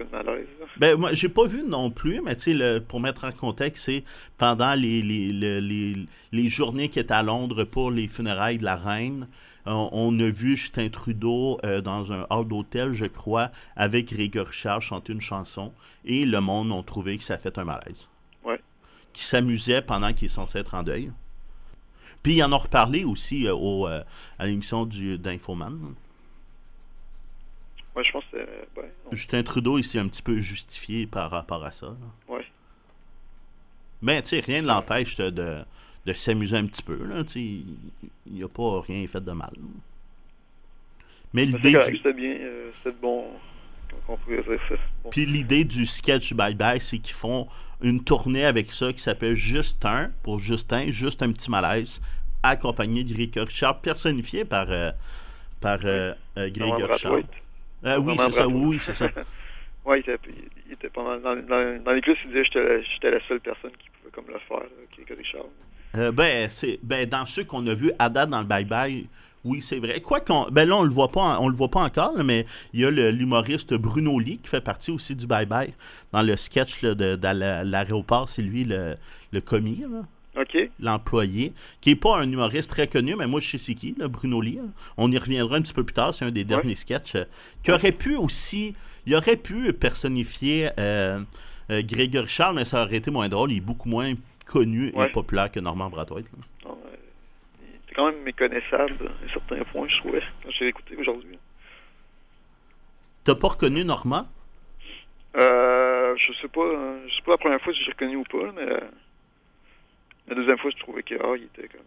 quoi le malaise. là. Ben, moi, j'ai pas vu non plus, mais tu sais, pour mettre en contexte, c'est pendant les, les, le- les, les journées qui étaient à Londres pour les funérailles de la reine, on, on a vu Justin Trudeau euh, dans un hall d'hôtel, je crois, avec Grégory Charles chanter une chanson, et le monde ont trouvé que ça a fait un malaise. Ouais. Qui s'amusait pendant qu'il est censé être en deuil. Puis ils en ont reparlé aussi euh, au, euh, à l'émission du- d'Infoman. Ouais, je pense que c'était. Ouais, non. Justin Trudeau, il s'est un petit peu justifié par rapport à ça. ouais. Mais tu sais, rien ne l'empêche de, de, s'amuser un petit peu. Là, il n'a pas rien fait de mal. Mais l'idée du, c'était bien, euh, c'était bon. Comment on pourrait dire ça? Bon. puis l'idée du sketch Bye Bye, c'est qu'ils font une tournée avec ça qui s'appelle Justin, pour Justin, juste un petit malaise, accompagné de Grégory Charles, personnifié par, euh, par euh, euh. Brathwaite. Euh, oui, c'est ça, oui, c'est ça. ouais, il était, il était pendant, dans, dans, dans les coulisses, il disait que j'étais la, seule personne qui pouvait comme le faire, là, qui est Richard. Euh, ben, c'est ben, dans ceux qu'on a vus à date dans le Bye Bye, oui, c'est vrai. Quoi qu'on. Ben là, on le voit pas on le voit pas encore, là, mais il y a l'humoriste Bruno Lee qui fait partie aussi du Bye Bye. Dans le sketch là, de, l'aéroport, c'est lui le, le commis, là, L'employé, qui est pas un humoriste très connu, mais moi je sais c'est qui, là, Bruno Lee. là. On y reviendra un petit peu plus tard, c'est un des derniers sketchs. euh, qui aurait pu aussi. Il aurait pu personnifier euh, euh, Grégory Charles, mais ça aurait été moins drôle. Il est beaucoup moins connu et populaire que Normand Brathwaite. euh, il était quand même méconnaissable à certains points, je trouvais, quand j'ai écouté aujourd'hui. T'as pas reconnu Normand? Euh, je sais pas, euh, je sais pas la première fois si j'ai reconnu ou pas, mais la deuxième fois, je trouvais que ah, il était comme.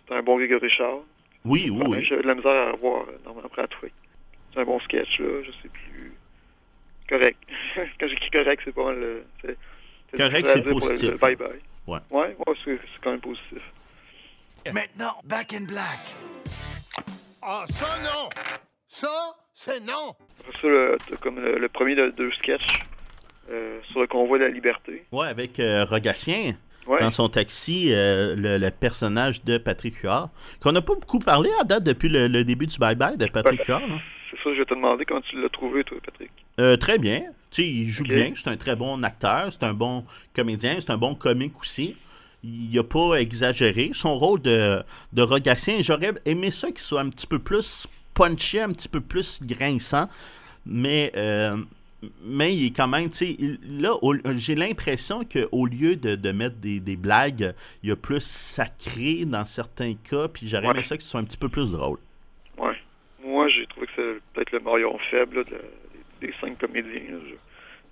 C'était un bon Grégory Richard. Oui, oui, oui. J'avais de la misère à voir euh, Normand Brathwaite. C'est un bon sketch, là, je sais plus. Correct. (laughs) Quand j'écris correct, c'est pas mal. euh, c'est- Correct, à c'est le- positif. le Bye-bye. Ouais. Ouais, ouais, c'est c'est quand même positif. Maintenant, Back in Black. Ah, ça, non! Ça, c'est non! Après ça, le- comme le, le premier de deux sketchs euh, sur le convoi de la liberté. Ouais, avec euh, Rogatien. Ouais. Dans son taxi, euh, le, le personnage de Patrick Huard, qu'on n'a pas beaucoup parlé à date depuis le, le début du Bye Bye de Patrick Huard. hein. C'est ça, je vais te demander comment tu l'as trouvé, toi, Patrick. Euh, très bien. Tu sais, il joue bien. C'est un très bon acteur. C'est un bon comédien. C'est un bon comique aussi. Il n'a pas exagéré. Son rôle de, de Rogatien, j'aurais aimé ça qu'il soit un petit peu plus punché, un petit peu plus grinçant. Mais, euh, mais il est quand même, tu sais, là, j'ai l'impression qu'au lieu de, de mettre des, des blagues, il y a plus sacré dans certains cas. Puis j'aurais aimé Ouais. ça que ce soit un petit peu plus drôle. Ouais. le maillon faible là, de la- des cinq comédiens. là. Je-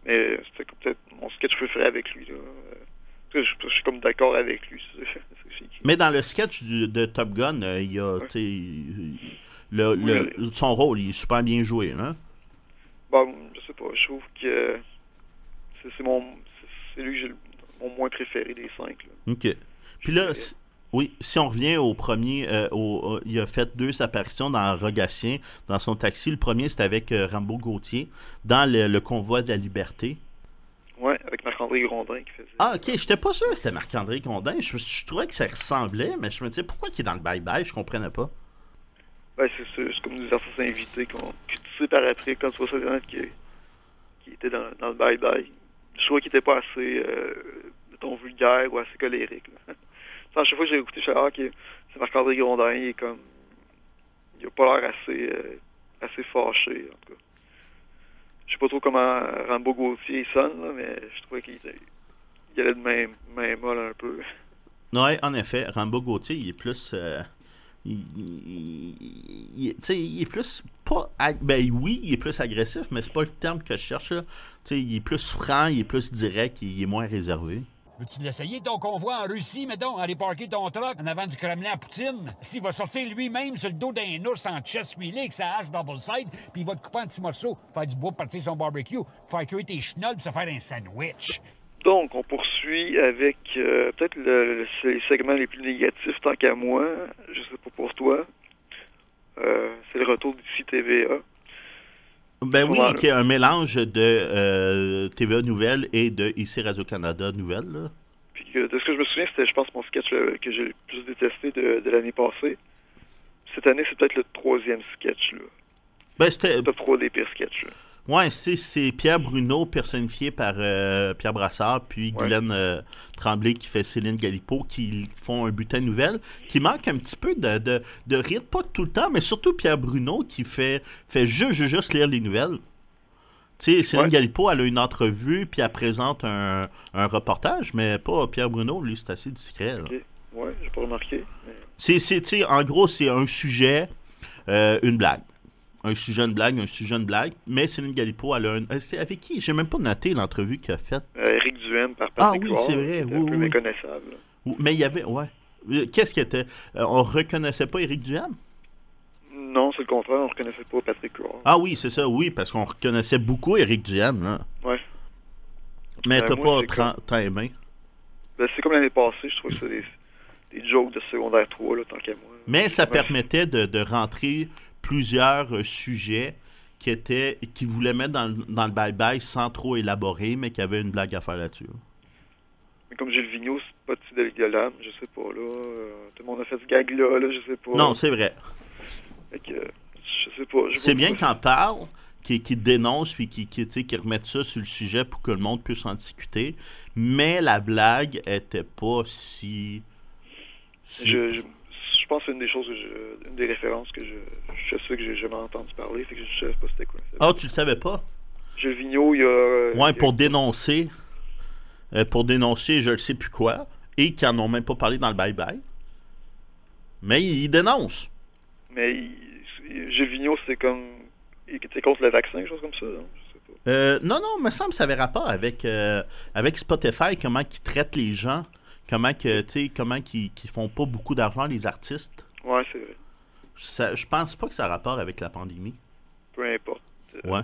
mais c'était peut-être mon sketch préféré avec lui. Là. Euh, Je, je suis comme d'accord avec lui. (laughs) c'est- c'est- c'est- Mais dans le sketch du- de Top Gun, euh, il y a, tu sais, le, le- son rôle, il est super bien joué, hein? Bon, je sais pas, je trouve que c'est mon c'est- c'est lui que j'ai le- mon moins préféré des cinq. là. OK. Puis là, si- oui, si on revient au premier, euh, au- au- il a fait deux apparitions dans Rogatien, dans son taxi. Le premier, c'était avec euh, Rambo Gauthier, dans le, le convoi de la liberté. Ouais, avec Marc-André Grondin qui faisait. Ah, ok, j'étais pas sûr que c'était Marc-André Condin. Je, je trouvais que ça ressemblait, mais je me disais pourquoi il est dans le bye-bye, je comprenais pas. C'est c'est- c'est comme des artistes invités qu'on que tu sais par après quand tu vois Internet, qui, qui était dans, le bye-bye. Je trouvais qu'il était pas assez, euh, mettons, vulgaire ou assez colérique. Là. À chaque fois que j'ai écouté, je ah, c'est Marc-André Grondin, il est comme. Il a pas l'air assez, euh, assez fâché, en tout cas. Je sais pas trop comment Rambo Gauthier sonne, là, mais je trouvais qu'il était- allait de même, même molle un peu. Ouais, en effet, Rambo Gauthier, il est plus. euh, il, il- il- est plus. Pas. Ben oui, il est plus agressif, mais c'est pas le terme que je cherche. là. Il est plus franc, il est plus direct, il est moins réservé. Veux-tu l'essayer, ton convoi en Russie, mettons, aller parker ton truck en avant du Kremlin à Poutine? S'il va sortir lui-même sur le dos d'un ours en chest wheelé avec sa hache double side, puis il va te couper en petits morceaux, faire du bois pour partir son barbecue, faire cuire tes chenolles se faire un sandwich. Donc, on poursuit avec euh, peut-être le, le- les segments les plus négatifs tant qu'à moi. Je sais pas pour toi. Euh, c'est le retour d'ici TVA. Ben oui, qui est un mélange de euh, TVA Nouvelles et de ici Radio-Canada Nouvelles. là. Puis que, de ce que je me souviens, c'était, je pense, mon sketch là, que j'ai le plus détesté de, de l'année passée. Cette année, c'est peut-être le troisième sketch. Là. Ben, c'était. Top 3 des pires sketchs. Là. Ouais, c'est, Pierre Bruno personnifié par euh, Pierre Brassard, puis Guylaine euh, Tremblay qui fait Céline Galipo, qui font un butin nouvelle, qui manque un petit peu de, de, de rythme, pas tout le temps, mais surtout Pierre Bruno qui fait, fait juste, juste, lire les nouvelles. Tu sais, Céline Galipo, elle a une entrevue, puis elle présente un, un reportage, mais pas Pierre Bruno, lui, c'est assez discret. là. Ok. Ouais, j'ai pas remarqué. mais- C'est, en gros, c'est un sujet, euh, une blague. Un sujet, une blague, un sujet, une blague. Mais Céline Galipo, elle a un. euh, C'est avec qui? J'ai même pas noté l'entrevue qu'elle a faite. Euh, Eric Duhem par Ah oui, c'est vrai, oui, un peu oui. méconnaissable. là. Ou- Mais il y avait. Ouais. Euh, Qu'est-ce qui était Euh, On reconnaissait pas Éric Duham Non, c'est le contraire, on reconnaissait pas Patrick Huard. Ah oui, c'est ça, oui, parce qu'on reconnaissait beaucoup Éric Duham, là. Ouais. Mais Euh, t'as pas tant tant aimé. Ben, c'est comme l'année passée, je trouve que c'est des, des jokes de secondaire 3, là, tant qu'à moi. Mais ça permettait de, de rentrer plusieurs euh, sujets qui étaient qui voulaient mettre dans, le- dans le bye-bye sans trop élaborer, mais qui avaient une blague à faire là-dessus. Mais comme Gilles Vigneault, c'est pas de l'âme, je sais pas, là. euh, tout le monde a fait ce gag-là, là, je sais pas. Non, c'est vrai. Fait que, je sais pas. C'est bien qu'en parle, qui, qui dénonce puis qui, qui, qui remette ça sur le sujet pour que le monde puisse en discuter. Mais la blague était pas si. si- Je, je, je pense que c'est une des choses, que je, une des références que je, je sais que j'ai jamais entendu parler, fait que je sais pas c'était quoi. Ah, tu le savais pas? Gilles Vigneault, il y a... euh, Ouais, il y a- pour dénoncer. euh, pour dénoncer, je ne sais plus quoi. Et qui en ont même pas parlé dans le bye-bye. Mais ils dénoncent. Mais il- Gilles Vigneault, c'est comme... Il était contre le vaccin, quelque chose comme ça, non? Je sais pas. Euh, non, non, me semble que ça avait rapport avec, euh, avec Spotify, comment ils traitent les gens, comment que, tu sais, comment qu'ils qu'ils font pas beaucoup d'argent, les artistes? Ouais, c'est vrai. Ça, je pense pas que ça a rapport avec la pandémie. Peu importe. Euh, Ouais.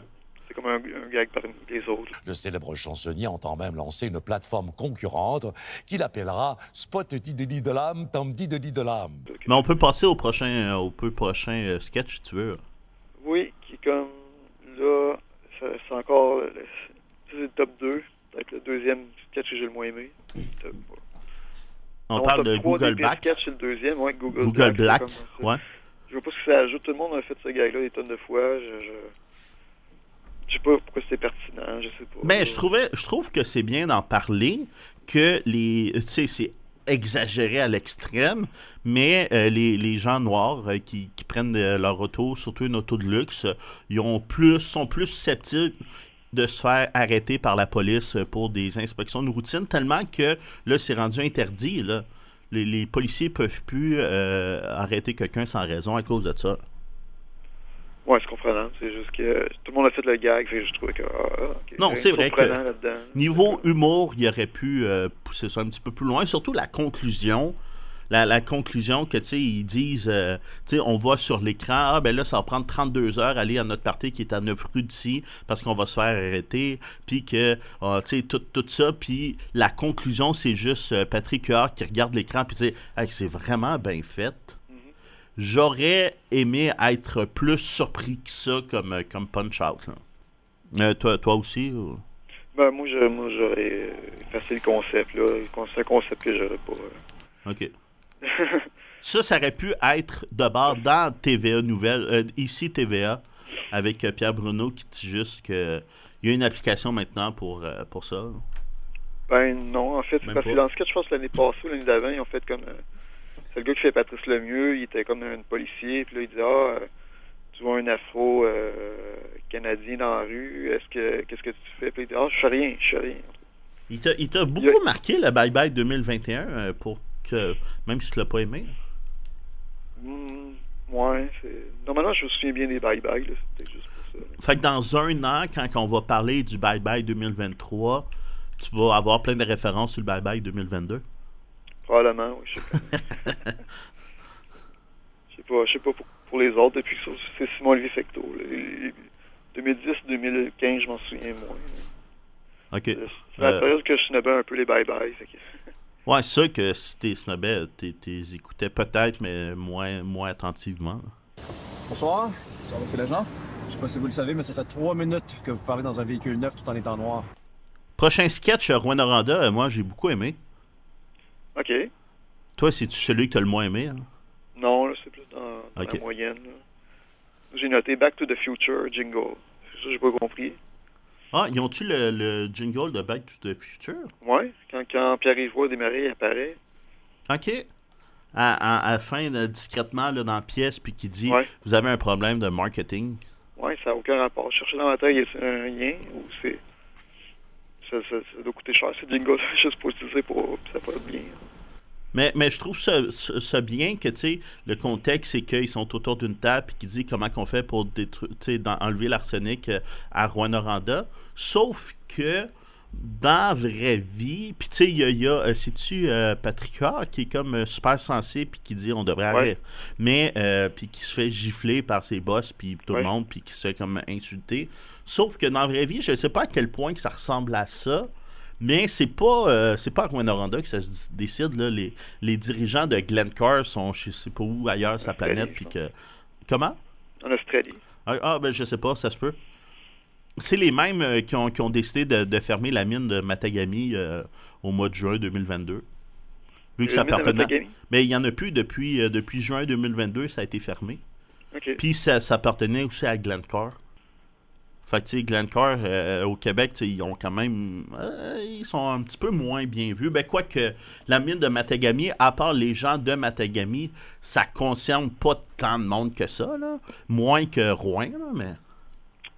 C'est comme un, un gag parmi les autres. Le célèbre chansonnier entend même lancer une plateforme concurrente qu'il appellera Spot Tideli de l'âme, Tam Tideli de l'âme. Mais on peut passer au prochain, euh, au peu prochain euh, sketch, si tu veux. Oui, qui est comme... Là, c'est encore... C'est le top 2. Peut-être le deuxième sketch que j'ai le moins aimé. On parle de 3 des Google sketchs, c'est le deuxième, ouais, Google, Google Black. Black, c'est comme ouais. Je vois pas ce que ça ajoute. Tout le monde a fait ce gag-là des tonnes de fois. Je, je... je sais pas pourquoi c'était pertinent. Je sais pas. Ben, je trouvais, je trouve que c'est bien d'en parler, que les, tu sais, c'est exagéré à l'extrême, mais euh, les, les gens noirs euh, qui, qui prennent euh, leur auto, surtout une auto de luxe, ils ont plus, sont plus susceptibles de se faire arrêter par la police pour des inspections de routine, tellement que là, c'est rendu interdit. Là. Les, les policiers peuvent plus euh, arrêter quelqu'un sans raison à cause de ça. Ouais, c'est comprenant. C'est juste que tout le monde a fait le gag, fait que je trouvais que. ah, ok, Non, c'est vrai que niveau humour, il aurait pu euh, pousser ça un petit peu plus loin. Surtout la conclusion. La, la conclusion que, tu sais, ils disent, euh, tu sais, on voit sur l'écran, ah, ben là, ça va prendre 32 heures aller à notre partie qui est à 9 rue d'ici parce qu'on va se faire arrêter. Puis que, ah, tu sais, tout, tout ça. Puis la conclusion, c'est juste euh, Patrick Huard qui regarde l'écran puis dit, Hey, c'est vraiment bien fait. J'aurais aimé être plus surpris que ça comme, euh, comme punch-out. Euh, toi, toi aussi? ou- Ben, moi, moi, j'aurais effacé le concept, là. C'est un concept que j'aurais pas. euh. OK. (laughs) ça, ça aurait pu être de bord dans TVA Nouvelle, euh, ici TVA, avec euh, Pierre Bruno qui dit juste que il y a une application maintenant pour, euh, pour ça. Ben non, en fait, Même parce pas. que dans ce sketch, je pense que l'année passée ou l'année d'avant, ils ont fait comme. euh, c'est le gars qui fait Patrice Lemieux, il était comme un policier, puis là, il disait Ah, tu vois un afro euh, canadien dans la rue, est-ce que qu'est-ce que tu fais? Puis il dit Ah, je fais rien, je fais rien. Il t'a il t'a beaucoup marqué le Bye Bye 2021 euh, pour que, même si tu l'as pas aimé. Hmm, ouais. Normalement, je me souviens bien des bye-bye, là. C'était juste pour ça. Fait que dans un an, quand on va parler du Bye Bye 2023, tu vas avoir plein de références sur le Bye Bye 2022. Probablement, oui, je sais pas. (laughs) Je sais pas, je sais pas pour, pour les autres, depuis que ça, c'est Simon Olivier Fecto. là. Les- les- 2010-2015, je m'en souviens moins. OK. C'est la Euh, période que je snobais un peu les bye-bye. (laughs) ouais, c'est sûr que si t'es snobais, t'es t'es écoutais peut-être, mais moins, moins attentivement. Bonsoir. Bonsoir, monsieur l'agent. Je sais pas si vous le savez, mais ça fait trois minutes que vous parlez dans un véhicule neuf tout en étant noir. Prochain sketch, euh, Rouen Noranda, euh, moi j'ai beaucoup aimé. OK. Toi, c'est-tu celui que t'as le moins aimé? hein? Non, là, c'est plus dans, la moyenne. là. J'ai noté Back to the Future, jingle. C'est ça, j'ai pas compris. Ah, ils ont-tu le, le jingle de Back to the Future? Ouais, quand, quand Pierre-Yves Roy Desmarais apparaît. OK. À, à- à la fin, là, discrètement, là, dans la pièce, puis qui dit Ouais. Vous avez un problème de marketing. Ouais, ça n'a aucun rapport. Je cherchais dans ma tête, est-ce un lien ou c'est. Ça, ça, ça doit coûter cher, ce jingle, (laughs) juste pour utiliser pour. puis ça va pas bien. Mais, mais je trouve ça, ça- ça bien que, tu sais, le contexte, c'est qu'ils sont autour d'une table et qu'ils disent comment qu'on fait pour tu dans- enlever l'arsenic euh, à Rouen-Noranda. Sauf que dans la vraie vie, puis tu sais, il y a, il y a, euh, c'est-tu euh, Patrick Huard qui est comme euh, super sensible puis qui dit on devrait Ouais. arrêter. Mais, euh, puis qui se fait gifler par ses boss puis tout Ouais. le monde puis qui se fait comme insulter. Sauf que dans la vraie vie, je sais pas à quel point que ça ressemble à ça. Mais c'est pas euh, c'est pas à Rwanda que ça se décide là. Les, les dirigeants de Glencore sont je sais pas où ailleurs sur la Australie, planète puis que comment? En Australie. ah, ah, ben je sais pas ça se peut. C'est les mêmes euh, qui, ont, qui ont décidé de, de fermer la mine de Matagami euh, au mois de juin 2022 vu que ça appartenait mais il y en a plus depuis depuis juin 2022 ça a été fermé. Puis ça, ça appartenait aussi à Glencore fait que, Glencore, au Québec, ils ont quand même. euh, ils sont un petit peu moins bien vus. Ben, quoique, la mine de Matagami, à part les gens de Matagami, ça concerne pas tant de monde que ça, là. Moins que Rouen, là, mais.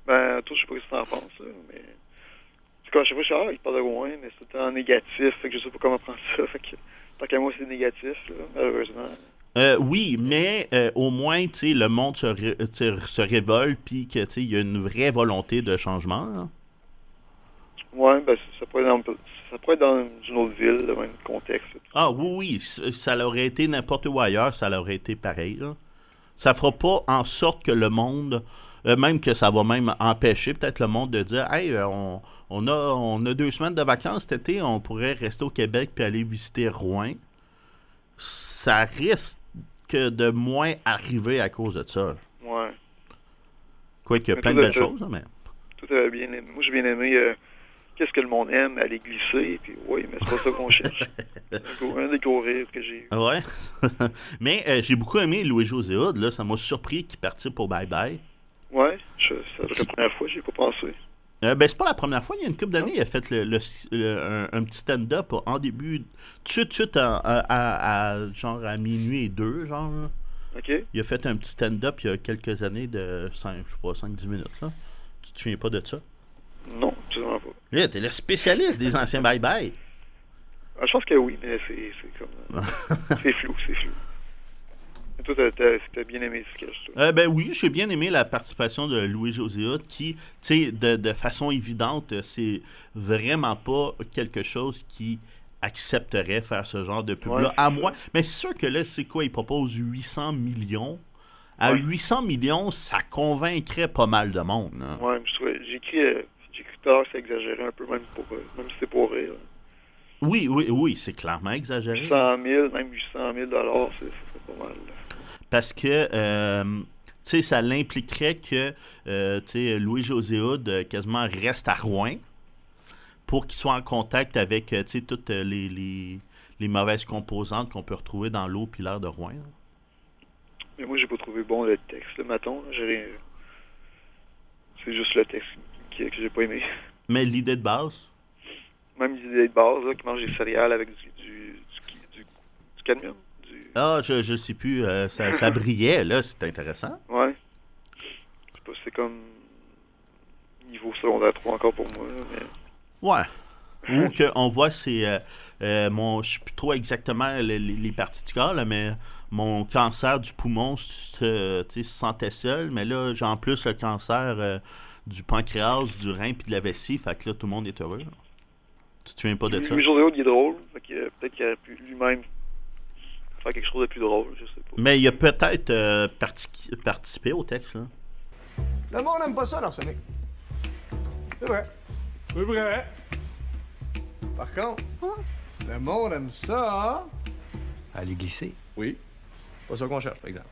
Ben, toi, je sais pas ce que t'en penses, là, mais. En tout cas, je sais pas, je il parle de loin, mais c'est en négatif, fait que je sais pas comment prendre ça. Fait que, tant moi, c'est négatif, là, malheureusement. Euh, oui, mais euh, au moins, tu sais, le monde se, ré- se révolte, puis que, tu il y a une vraie volonté de changement, là. Ouais, ben, ça pourrait être dans, ça pourrait être dans une autre ville, le même contexte. Ah oui, oui, ça aurait été n'importe où ailleurs, ça aurait été pareil. Là. Ça fera pas en sorte que le monde, euh, même que ça va même empêcher peut-être le monde de dire Hey, on, on, a, on a deux semaines de vacances cet été, on pourrait rester au Québec puis aller visiter Rouen. Ça risque de moins arriver à cause de ça. Ouais. Quoique, Mais plein de tout à belles choses, mais. Tout a bien aimé. Moi, j'ai bien aimé euh, qu'est-ce que le monde aime, aller glisser, puis oui, mais c'est pas ça qu'on cherche. (laughs) Un des gros rires que j'ai eu. Ouais. (laughs) mais euh, j'ai beaucoup aimé Louis-José Hood, là. Ça m'a surpris qu'il participe au Bye Bye. Ouais, c'est la première fois, j'y ai pas pensé. Euh, ben, c'est pas la première fois. Il y a une couple d'années, il a fait le, le- le- un, un petit stand-up en début, tout de suite, à, à- genre à minuit et deux, genre. Il a fait un petit stand-up il y a quelques années de 5, je sais pas, 5-10 minutes. Là. Tu te souviens pas de ça? Non, absolument pas. Là, t'es le spécialiste des anciens bye-bye. Ah, je pense que oui, mais c'est comme. (laughs) c'est flou, c'est flou. Toi, t'as- bien aimé ce sketch. Euh, ben oui, j'ai bien aimé la participation de Louis-José Hood qui, tu sais, de, de façon évidente, c'est vraiment pas quelque chose qui accepterait faire ce genre de pub-là. Ouais, à moins. Mais c'est sûr que là, c'est quoi? Il propose 800 millions. À Ouais. 800 millions, ça convaincrait pas mal de monde. hein. Ouais, j'ai écrit, euh, l'heure, c'est exagéré un peu, même, pour, euh, même si c'est pour rire. Oui, oui, oui, c'est clairement exagéré. 800 000, même 800 000 dollars, c'est c'est pas mal. là. Parce que, euh, tu sais, ça l'impliquerait que, euh, tu sais, Louis-José Hood euh, quasiment reste à Rouen pour qu'il soit en contact avec, tu sais, toutes les, les, les mauvaises composantes qu'on peut retrouver dans l'eau puis l'air de Rouen. là. Mais moi, j'ai pas trouvé bon le texte, le rien. C'est juste le texte qui- que j'ai pas aimé. Mais l'idée de base, Même l'idée de base, là, qui mange des céréales avec du, du, du cadmium. Ah, je, je sais plus, euh, ça, ça brillait, là, c'est intéressant. Ouais. Je sais pas, c'est comme niveau secondaire 3 encore pour moi, là, mais... Ouais. Ou qu'on voit, c'est euh, euh, mon. Je sais plus trop exactement les, les- les parties du corps, là, mais mon cancer du poumon se, se sentait seul. Mais là, j'ai en plus le cancer euh, du pancréas, du rein puis de la vessie. Fait que là, tout le monde est heureux. là. Tu te souviens pas de ça? José Hood, il est drôle. Fait que, euh, peut-être qu'il aurait pu lui-même faire quelque chose de plus drôle, je sais pas. Mais il a peut-être euh, parti- participé au texte. Là. Le monde aime pas ça, l'arsenic. C'est vrai. C'est vrai. Par contre, le monde aime ça. Aller glisser. Oui. Pas ça qu'on cherche, par exemple.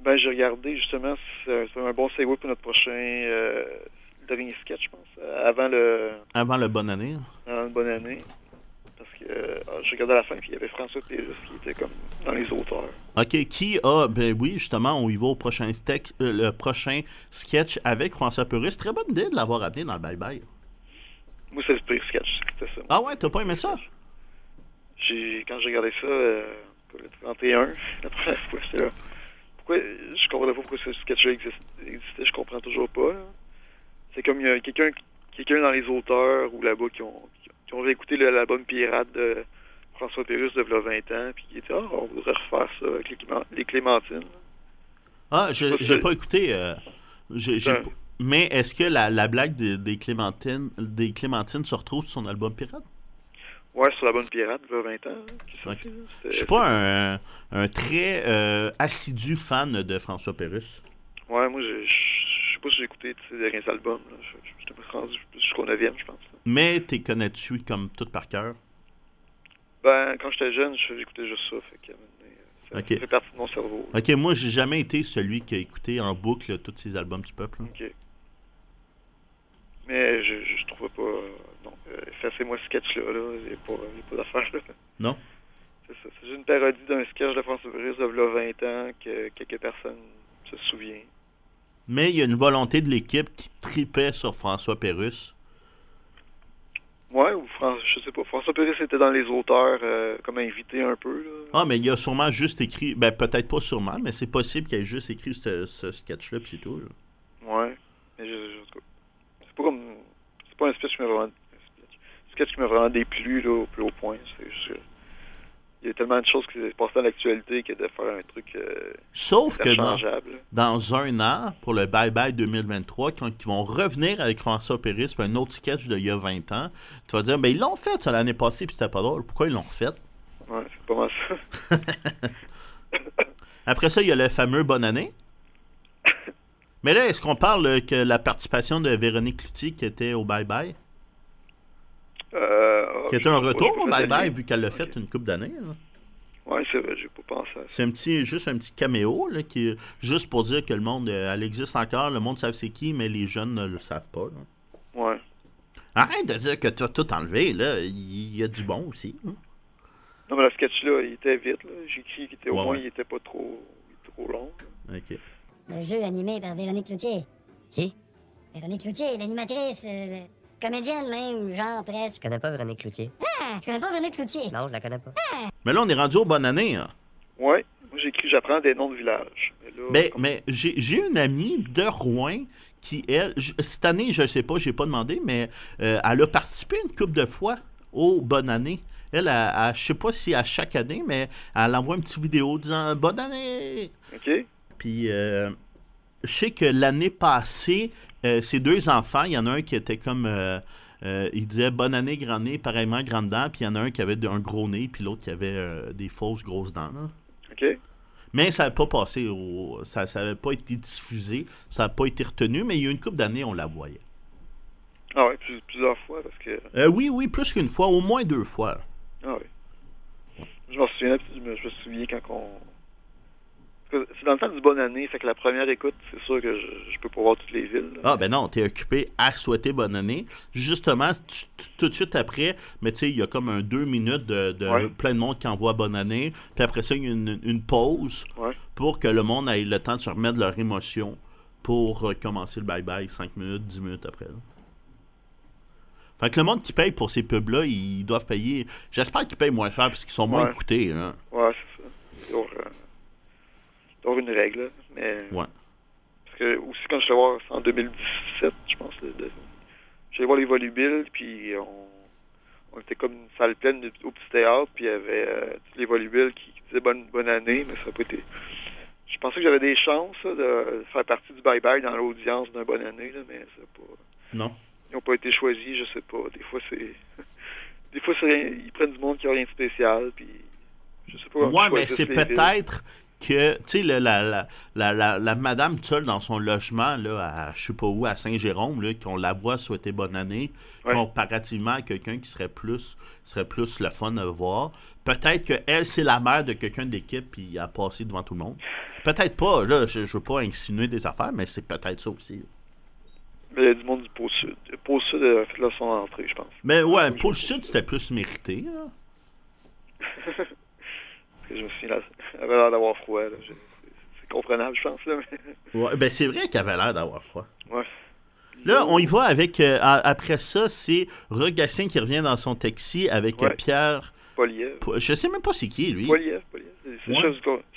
Ben, j'ai regardé, justement, c'est c'est un bon segue pour notre prochain... Euh, dernier sketch, je pense, euh, avant le... Avant le bonne année. Avant une bonne année. Euh, j'ai regardé à la fin, puis il y avait François Pérus qui était comme dans les auteurs. OK, qui a, ben oui, justement, on y va au prochain, euh, le prochain sketch avec François Purus. Très bonne idée de l'avoir amené dans le bye-bye. Moi, c'est le pire sketch, c'était ça. Ah ouais, t'as pas aimé ça? J'ai, quand j'ai regardé ça, euh, le 31, (laughs) la première fois, j'étais là. Pourquoi, je comprenais pas pourquoi ce sketch-là existait, je comprends toujours pas. là. C'est comme il y a quelqu'un, quelqu'un dans les auteurs ou là-bas qui ont, qui ont réécouté le- l'album Pirate de François Pérus de v'là 20 ans, puis qui était, ah, on voudrait refaire ça avec les, Clément- les Clémentines. Ah, je- que- pas écouté. euh, pas- Mais est-ce que la, la blague des, des Clémentines des Clémentines se retrouve sur son album Pirate? Ouais, sur l'album Pirate, de 20 ans. hein, là. Je suis pas un, un très euh, assidu fan de François Pérus. Ouais, moi, je sais pas si j'ai écouté ses derniers albums. Je- pas rendu jusqu'au 9e, je pense. Mais t'es connais-tu comme tout par cœur? Ben, quand j'étais jeune, je- j'écoutais juste ça. Fait que, euh, ça, Ok. ça fait partie de mon cerveau. Ok, moi j'ai jamais été celui qui a écouté en boucle tous ces albums du peuple. là. Ok. Mais je, je trouvais pas. euh, non, euh, effacez-moi ce sketch-là. Là. Il n'y a pas, pas d'affaire. là. Non? C'est ça. C'est juste une parodie d'un sketch de François Pérus de v'là 20 ans que quelques personnes se souviennent. Mais il y a une volonté de l'équipe qui tripait sur François Pérus. Ouais, ou Fran- je sais pas. François Pérus était dans les auteurs euh, comme invité un peu. Là. Ah, mais il a sûrement juste écrit, ben peut-être pas sûrement, mais c'est possible qu'il ait juste écrit ce, ce sketch-là, puis c'est tout. là. Ouais. Mais je, je- c'est pas comme. C'est pas un sketch qui m'a vraiment. un sketch qui m'a vraiment déplu là, au plus haut point. C'est juste que Il y a tellement de choses qui se passent dans l'actualité que de faire un truc. euh, Sauf que dans, un an, pour le Bye Bye 2023, quand ils vont revenir avec François Pérus pour un autre sketch d'il y a 20 ans, tu vas dire, ben ils l'ont fait ça l'année passée, puis c'était pas drôle. Pourquoi ils l'ont refait? Ouais, c'est pas mal ça. (laughs) Après ça, il y a le fameux Bonne année. (laughs) Mais là, est-ce qu'on parle que la participation de Véronique Cloutier qui était au Bye Bye, qui je était un retour j'ai au pas Bye fait Bye de vu qu'elle l'a fait une couple d'années? Ouais, c'est vrai, j'ai pas pensé à ça. C'est un petit, juste un petit caméo, là, qui, juste pour dire que le monde, euh, elle existe encore, le monde sait c'est qui, mais les jeunes ne le savent pas. là. Ouais. Arrête de dire que tu as tout enlevé, là. Il y a du bon aussi. hein. Non, mais le sketch-là, il était vite. là. J'ai écrit qu'il était au Ouais, moins, ouais. il était pas trop, trop long. là. Ok. Le jeu animé par Véronique Cloutier. Qui? Véronique Cloutier, l'animatrice, euh, comédienne même, genre presque. Je connais pas Véronique Cloutier. Ah, tu connais pas Véronique Cloutier? Non, je la connais pas. Mais là, on est rendu aux bonnes années. hein. Ouais. Moi, j'ai écrit J'apprends des noms de villages. Mais là, Mais, mais j'ai j'ai une amie de Rouen qui, elle, j- cette année, je ne sais pas, j'ai pas demandé, mais euh, elle a participé une couple de fois au Bonne Année. Elle, elle, elle- je sais pas si à chaque année, mais elle envoie une petite vidéo disant Bonne année! OK. Puis, euh, je sais que l'année passée, ses deux enfants, il y en a un qui était comme. euh, euh, il disait bonne année, grand nez, pareillement grande dent. Puis il y en a un qui avait un gros nez, puis l'autre qui avait euh, des fausses grosses dents. là. OK. Mais ça n'avait pas passé, au, ça n'avait pas été diffusé, ça n'a pas été retenu, mais il y a une couple d'années, on la voyait. Ah plus- plusieurs fois, parce que... Euh, oui, oui, plus qu'une fois, au moins deux fois. Ah oui. Je m'en souviens, me, je me souviens quand on... C'est dans le temps du bonne année, fait que la première écoute, c'est sûr que je, je peux pas voir toutes les villes. là. Ah ben non, t'es occupé à souhaiter bonne année. Justement, tu- tu- tout de suite après, mais tu sais, il y a comme un deux minutes de, de Ouais. plein de monde qui envoie bonne année. Puis après ça, il y a une, une pause Ouais. pour que le monde ait le temps de se remettre de leur émotion pour euh, commencer le bye-bye 5 minutes, 10 minutes après. là. Fait que le monde qui paye pour ces pubs-là, ils doivent payer. J'espère qu'ils payent moins cher parce qu'ils sont moins Ouais. écoutés. hein. Ouais, c'est ça. Avoir, une règle, mais... Ouais. Parce que aussi, quand je suis allé voir, c'est en 2017, je pense, le- j'allais voir les volubiles, puis on, on était comme une salle pleine de- au petit théâtre, puis il y avait euh, tous les volubiles qui, qui disaient bonne, bonne année, mais ça n'a pas été... Je pensais que j'avais des chances là, de faire partie du bye-bye dans l'audience d'un bonne année, là, mais ça a pas... Non. Ils n'ont pas été choisis, je sais pas. Des fois, c'est... (laughs) Des fois, c'est rien- ils prennent du monde qui a rien de spécial, puis... Je sais pas. Ouais, mais c'est peut-être que, tu sais, la, la, la, la, madame seule dans son logement, là, à je sais pas où, à Saint-Jérôme, qu'on la voit souhaiter bonne année, comparativement à quelqu'un qui serait plus, serait plus le fun à voir. Peut-être que elle, c'est la mère de quelqu'un d'équipe, puis elle a passé devant tout le monde. Peut-être pas, là, je, je veux pas insinuer des affaires, mais c'est peut-être ça aussi. Mais il y a du monde du pôle sud. Le pôle sud a fait là son entrée, je pense. Mais ouais, pour le Sud, c'était plus mérité. là. (laughs) Je me là, elle avait l'air d'avoir froid. C'est comprenable, je pense. Là, mais... (laughs) Ouais, ben c'est vrai qu'elle avait l'air d'avoir froid. Ouais. Là, on y va avec. euh, après ça, c'est Rogatien qui revient dans son taxi avec euh, Ouais. Pierre. Poliev. Po- Je sais même pas c'est qui, lui. Poliev, Poliev.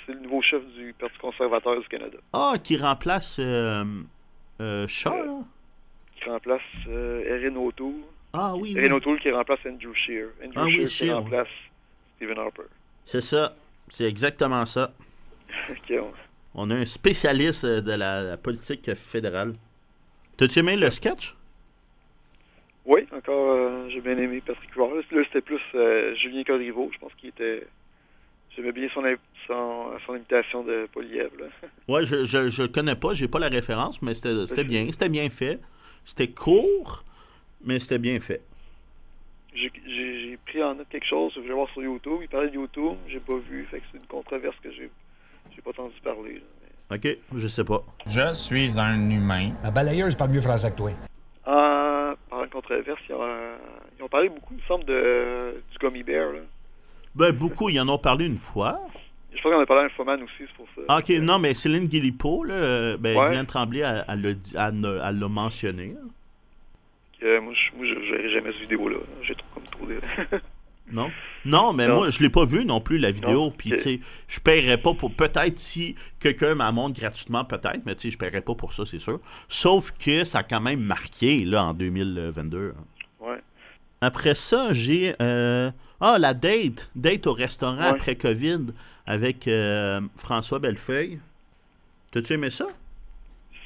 C'est le nouveau chef du Parti conservateur du Canada. Ah, qui remplace euh, euh, Shaw, là? Qui remplace euh, Erin O'Toole. Ah oui, oui. Erin O'Toole qui remplace Andrew Scheer. Andrew Ah oui, Scheer qui Scheer, ouais. remplace Stephen Harper. C'est ça. C'est exactement ça. Ok, on- a un spécialiste euh, de la, la politique fédérale. T'as-tu aimé le sketch? Oui, encore, euh, j'ai bien aimé Patrick Huard. Là, c'était plus euh, Julien Codriveau. Je pense qu'il était... J'aimais bien son, son, son imitation de Poliev. (laughs) Ouais, je, je, je connais pas, j'ai pas la référence, mais c'était c'était bien. C'était bien fait. C'était court, mais c'était bien fait. J'ai pris en note quelque chose, je voulais voir sur YouTube. Il parlait de YouTube, j'ai pas vu, fait que c'est une controverse que j'ai j'ai pas entendu parler. là. Ok, je sais pas. Je suis un humain. La balayeuse parle mieux français que toi. En parlant de controverse, ils ont, euh, ils ont parlé beaucoup, il me semble, de, du Gummy Bear. Là. Ben, beaucoup, ils en ont parlé une fois. Je pense qu'on a parlé à un Infoman aussi, c'est pour ça. Ah, ok, non, mais Céline Guillipo, là, euh, ben, Ouais. Glenn Tremblay, elle, elle l'a dit- elle ne- elle l'a mentionné. là. Que moi, je moi, je jamais cette vidéo-là. J'ai trop comme trop de. (laughs) Non? Non, mais Non. moi, je l'ai pas vu non plus, la vidéo. Puis, ok. tu sais, je paierais pas pour. Peut-être si quelqu'un m'en montre gratuitement, peut-être, mais tu sais, je paierais pas pour ça, c'est sûr. Sauf que ça a quand même marqué, là, en 2022. ouais. Après ça, j'ai. euh, Ah, la date. Date au restaurant Ouais. après COVID avec euh, François Bellefeuille. T'as-tu aimé ça?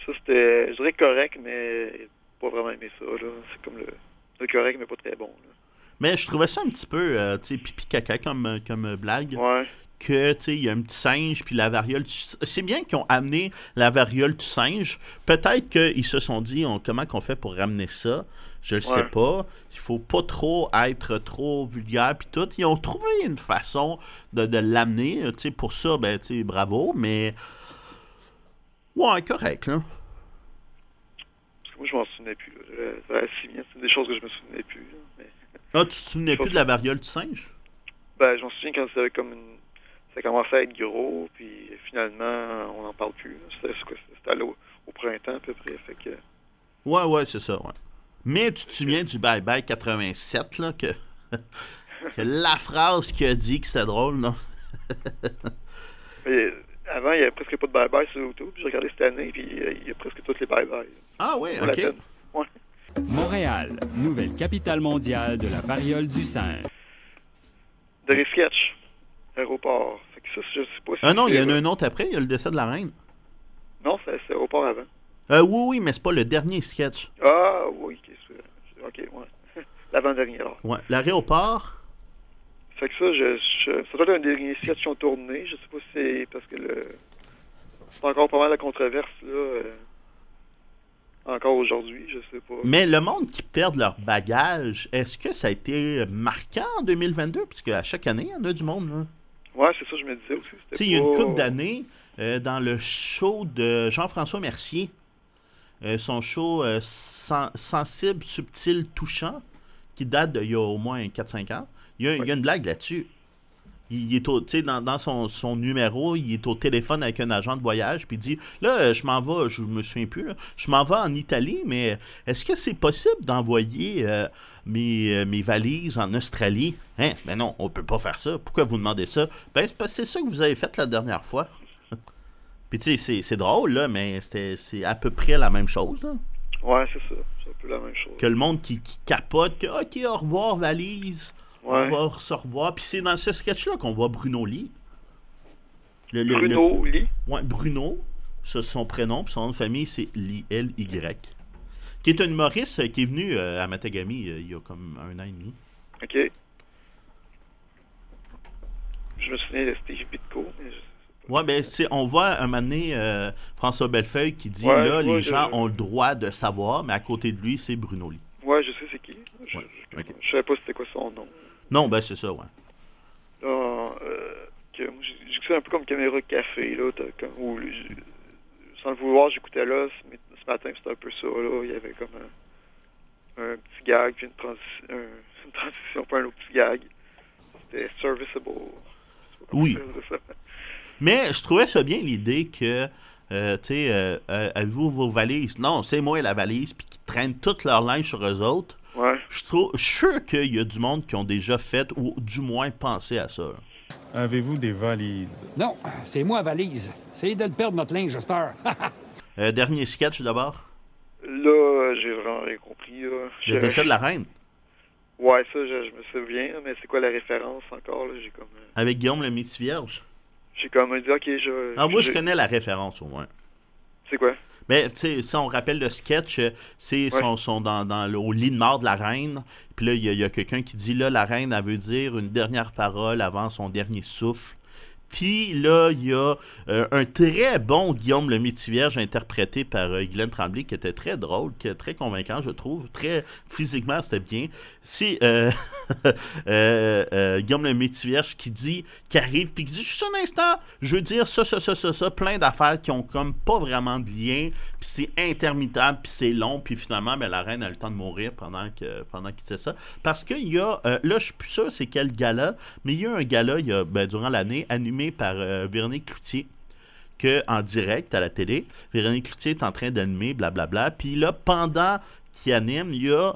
Ça, c'était, je dirais correct, mais pas vraiment aimé ça. C'est comme le, le correct, mais pas très bon. là. Mais je trouvais ça un petit peu, euh, tu sais, pipi caca comme, euh, comme blague. Ouais. Que, tu sais, il y a un petit singe, puis la variole. C'est bien qu'ils ont amené la variole du singe. Peut-être qu'ils se sont dit, on- comment qu'on fait pour ramener ça? Je le sais pas. Il faut pas trop être trop vulgaire, puis tout. Ils ont trouvé une façon de, de l'amener. Tu sais, pour ça, ben, tu sais, bravo, mais. Ouais, correct, là. Moi, je m'en souvenais plus. Euh, Ça c'est des choses que je me souvenais plus. là. Mais, Ah, tu te souvenais plus de la variole du singe? ben, je m'en souviens quand c'était comme une... Ça commençait à être gros, puis finalement, on n'en parle plus. C'était l'eau- au printemps, à peu près. Fait que... Ouais, ouais, c'est ça, ouais. Mais tu te souviens du Bye Bye 87, là, que, (laughs) que la phrase qu'il a dit que c'était drôle, non? Mais avant, il n'y avait presque pas de bye-bye sur YouTube. J'ai regardé cette année, puis euh, il y a presque tous les bye-bye. Ah oui, ok. Ouais. Montréal, nouvelle capitale mondiale de la variole du singe. Dernier sketch. Aéroport. Fait que ça, je sais pas si Ah non, il y en a un autre après, il y a le décès de la reine. Non, c'est aéroport avant. Euh, oui, oui, mais c'est pas le dernier sketch. Ah, oui, ok, ouais. (laughs) L'avant-dernier, alors. Ouais, l'aéroport. Fait que ça, je, je- ça doit être un dernier sketch qui ont tourné. Je sais pas si c'est parce que le. C'est encore pas mal la controverse, là. euh, encore aujourd'hui, je sais pas. Mais le monde qui perd leur bagage, est-ce que ça a été marquant en 2022? Puisque à chaque année, il y en a du monde. là. Ouais, c'est ça, je me disais aussi. Tu sais, il y a une couple d'années, euh, dans le show de Jean-François Mercier, euh, son show Sen- Sensible, Subtil, Touchant, qui date d'il y a au moins 4-5 ans, il y a, il y a une blague là-dessus. Il, il est au, dans, dans son, son numéro, il est au téléphone avec un agent de voyage, puis il dit Là, je m'en vais, je me souviens plus, là, je m'en vais en Italie, mais est-ce que c'est possible d'envoyer euh, mes, euh, mes valises en Australie? Hein? Ben non, on peut pas faire ça. Pourquoi vous demandez ça? Ben, c'est parce que c'est ça que vous avez fait la dernière fois. (laughs) puis tu sais, c'est- c'est drôle, là, mais c'était- c'est à peu près la même chose, là. Ouais, c'est ça. C'est un peu la même chose. Que le monde qui, qui capote, que OK, au revoir, valise. Ouais. On va se revoir. Puis c'est dans ce sketch-là qu'on voit Bruno Lee. Le- le- Bruno le- Lee? Ouais, Bruno. C'est son prénom. Puis son nom de famille, c'est Lee, L-Y. Qui est un humoriste euh, qui est venu euh, à Matagami euh, il y a comme un an et demi. Ok. Je me souviens de Steve je- Ouais, ben, on voit un moment donné euh, François Bellefeuille qui dit Ouais, là, ouais, les gens ont le droit de savoir, mais à côté de lui, c'est Bruno Lee. Ouais, je sais c'est qui. Je, je, je savais pas c'était quoi son nom. Non, ben, c'est ça, ouais. Là, euh, j'écoutais un peu comme caméra de café, là. Comme, où, sans le vouloir, j'écoutais là. Ce, ce matin, c'était un peu ça, là. Il y avait comme un, un petit gag, puis une, transi- un- (laughs) une transition, pas un autre petit gag. C'était serviceable. Oui. (laughs) Mais je trouvais ça bien l'idée que, euh, tu sais, euh, euh, avez-vous vos valises? Non, c'est moi la valise, puis qui traînent toute leur linge sur eux autres. Ouais. Je trouve, je suis sûr qu'il y a du monde qui ont déjà fait, ou du moins pensé à ça. Avez-vous des valises? Non, c'est moi, valise. Essayez de le perdre, notre linge, heure. (laughs) Euh, dernier sketch d'abord. Là, j'ai vraiment rien compris, là. Le Je- décès de la reine, Ouais, ça, je, je me souviens, mais c'est quoi la référence encore, là? J'ai comme... euh, avec Guillaume le Métis Vierge. J'ai comme dit, ok, je... Ah, moi, je connais la référence au moins. C'est quoi? Mais, tu sais, si on rappelle le sketch, euh, c'est Ouais. sont, sont dans, dans le, au lit de mort de la reine. Puis là, il y a, il y a quelqu'un qui dit, là, la reine, elle veut dire une dernière parole avant son dernier souffle. Puis là, il y a euh, un très bon Guillaume le Métivierge interprété par euh, Guylaine Tremblay qui était très drôle, qui est très convaincant, je trouve. Très physiquement, c'était bien. C'est euh, (laughs) euh, Guillaume le Métivierge qui dit, qui arrive, puis qui dit juste un instant, je veux dire ça, ça, ça, ça, ça, plein d'affaires qui ont comme pas vraiment de lien, puis c'est intermittent, puis c'est long, puis finalement, ben, la reine a le temps de mourir pendant que pendant qu'il fait ça. Parce qu'il y a, là, je suis plus sûr c'est quel gala, mais il y a un gala il y a, ben, durant l'année animé par euh, Véronique Cloutier que en direct à la télé. Véronique Cloutier est en train d'animer, blablabla. Puis là, pendant qu'il anime, il y a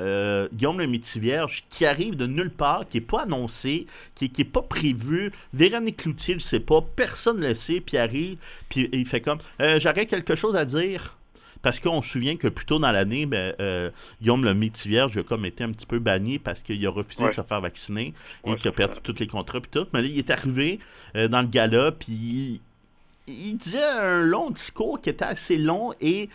euh, Guillaume le Métivierge qui arrive de nulle part, qui n'est pas annoncé, qui n'est pas prévu. Véronique Cloutier ne le sait pas, personne ne le sait, puis arrive, puis il fait comme euh, J'aurais quelque chose à dire. Parce qu'on se souvient que plus tôt dans l'année, ben, euh, Guillaume le Métivierge a comme été un petit peu banni parce qu'il a refusé Ouais. de se faire vacciner et Ouais, qu'il a perdu tous les contrats puis tout. Mais là, il est arrivé euh, dans le gala puis il, il disait un long discours qui était assez long et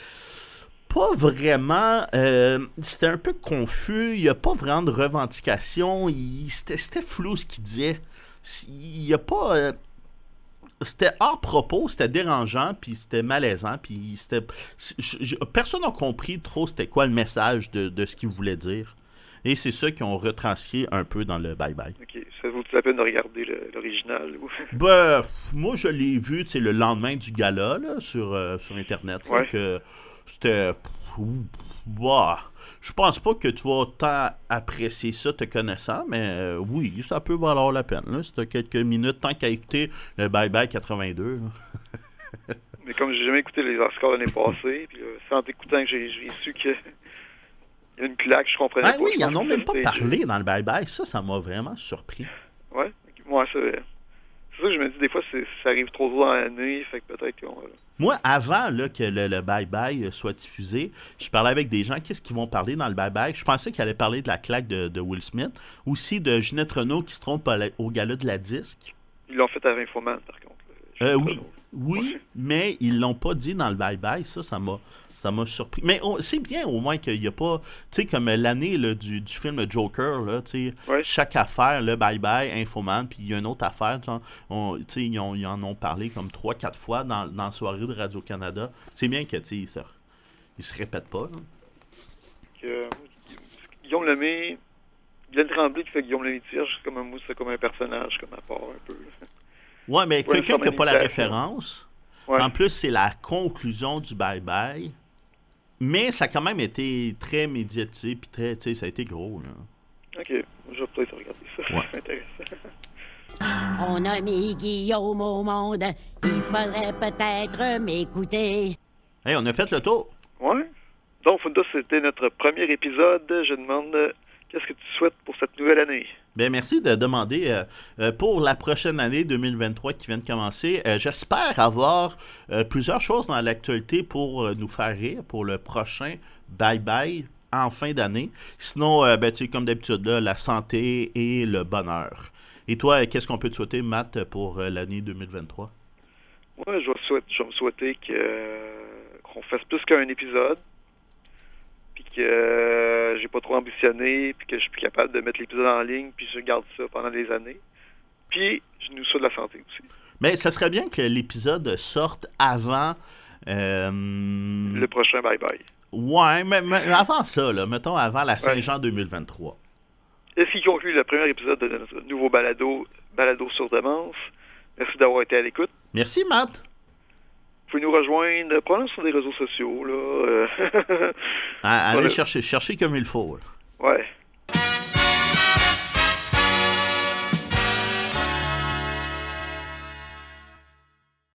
pas vraiment. euh, c'était un peu confus. Il n'y a pas vraiment de revendication. C'était flou ce qu'il disait. Il n'y a pas. C'était hors propos, c'était dérangeant, puis c'était malaisant, puis c'était. Personne n'a compris trop c'était quoi le message de, de ce qu'il voulait dire. Et c'est ça qu'ils ont retranscrit un peu dans le bye-bye. Ok, ça vaut la peine de regarder l'original. (laughs) Ben, moi, je l'ai vu, le lendemain du gala, là, sur, euh, sur Internet. Ouais. c'était... Bah, je pense pas que tu vas autant apprécier ça te connaissant, mais euh, oui, ça peut valoir la peine. Là, si quelques minutes, tant qu'à écouter le Bye Bye 82. là. (laughs) Mais comme j'ai jamais écouté les Oscars l'année passée, puis euh, c'est en écoutant que j'ai su que... (laughs) Il y a une claque, je comprenais Ah pas. oui, je ils en ont même pas parlé dans le Bye Bye. Ça, ça m'a vraiment surpris. Ouais, ouais, c'est c'est ça que je me dis, des fois, ça arrive trop tôt dans l'année, fait que peut-être qu'on va... Moi, avant là, que le, le bye-bye euh, soit diffusé, je parlais avec des gens. Qu'est-ce qu'ils vont parler dans le bye-bye? Je pensais qu'ils allaient parler de la claque de, de Will Smith. Aussi de Ginette Renault qui se trompe au gala de la disque. Ils l'ont fait à Infoman, par contre. Euh, oui, oui, mais ils l'ont pas dit dans le bye-bye. Ça, ça m'a, ça m'a surpris. Mais c'est bien au moins qu'il n'y a pas, tu sais, comme l'année du, du film Joker, là, tu sais, chaque affaire, le bye-bye, Infoman, puis il y a une autre affaire, genre, on- tu sais, ils, ont- ils en ont parlé comme trois, quatre fois dans, dans la soirée de Radio-Canada. C'est bien que, tu sais, ils se, ils se répètent pas. là. Euh, Guillaume Lemay, Glenn Tremblay qui fait Guillaume Lemay Tirge, c'est comme un, comme un personnage, comme à part un peu. Ouais, mais quelqu'un qui n'a pas la référence. Ouais. En plus, c'est la conclusion du bye-bye. Mais ça a quand même été très médiatisé, puis très, tu sais, ça a été gros. Là. Ok, je vais peut-être regarder ça. Ouais. C'est (laughs) intéressant. On a mis Guillaume au monde. Il faudrait peut-être m'écouter. Hey, on a fait le tour. Ouais. Donc, Funda, c'était notre premier épisode. Je demande qu'est-ce que tu souhaites pour cette nouvelle année? Ben, merci de demander euh, euh, pour la prochaine année 2023 qui vient de commencer. euh, J'espère avoir euh, plusieurs choses dans l'actualité pour nous faire rire pour le prochain Bye Bye en fin d'année. Sinon, ben, tu sais, comme d'habitude, la santé et le bonheur. Et toi, qu'est-ce qu'on peut te souhaiter, Matt, pour l'année 2023? Ouais, je vais, souhaiter, je vais me souhaiter qu'on fasse plus qu'un épisode. Que euh, j'ai pas trop ambitionné. Puis que je suis plus capable de mettre l'épisode en ligne. Puis je garde ça pendant des années. Puis je nous souhaite de la santé aussi. Mais ça serait bien que l'épisode sorte avant. euh, Le prochain bye bye. Ouais, mais, mais avant ça, là, mettons avant la Saint-Jean 2023. Et ce qui conclut le premier épisode de notre nouveau balado, Balado sur demande? Merci d'avoir été à l'écoute. Merci, Matt. Vous pouvez nous rejoindre, probablement sur les réseaux sociaux. Là. Euh, (laughs) allez chercher, chercher comme il faut. Ouais.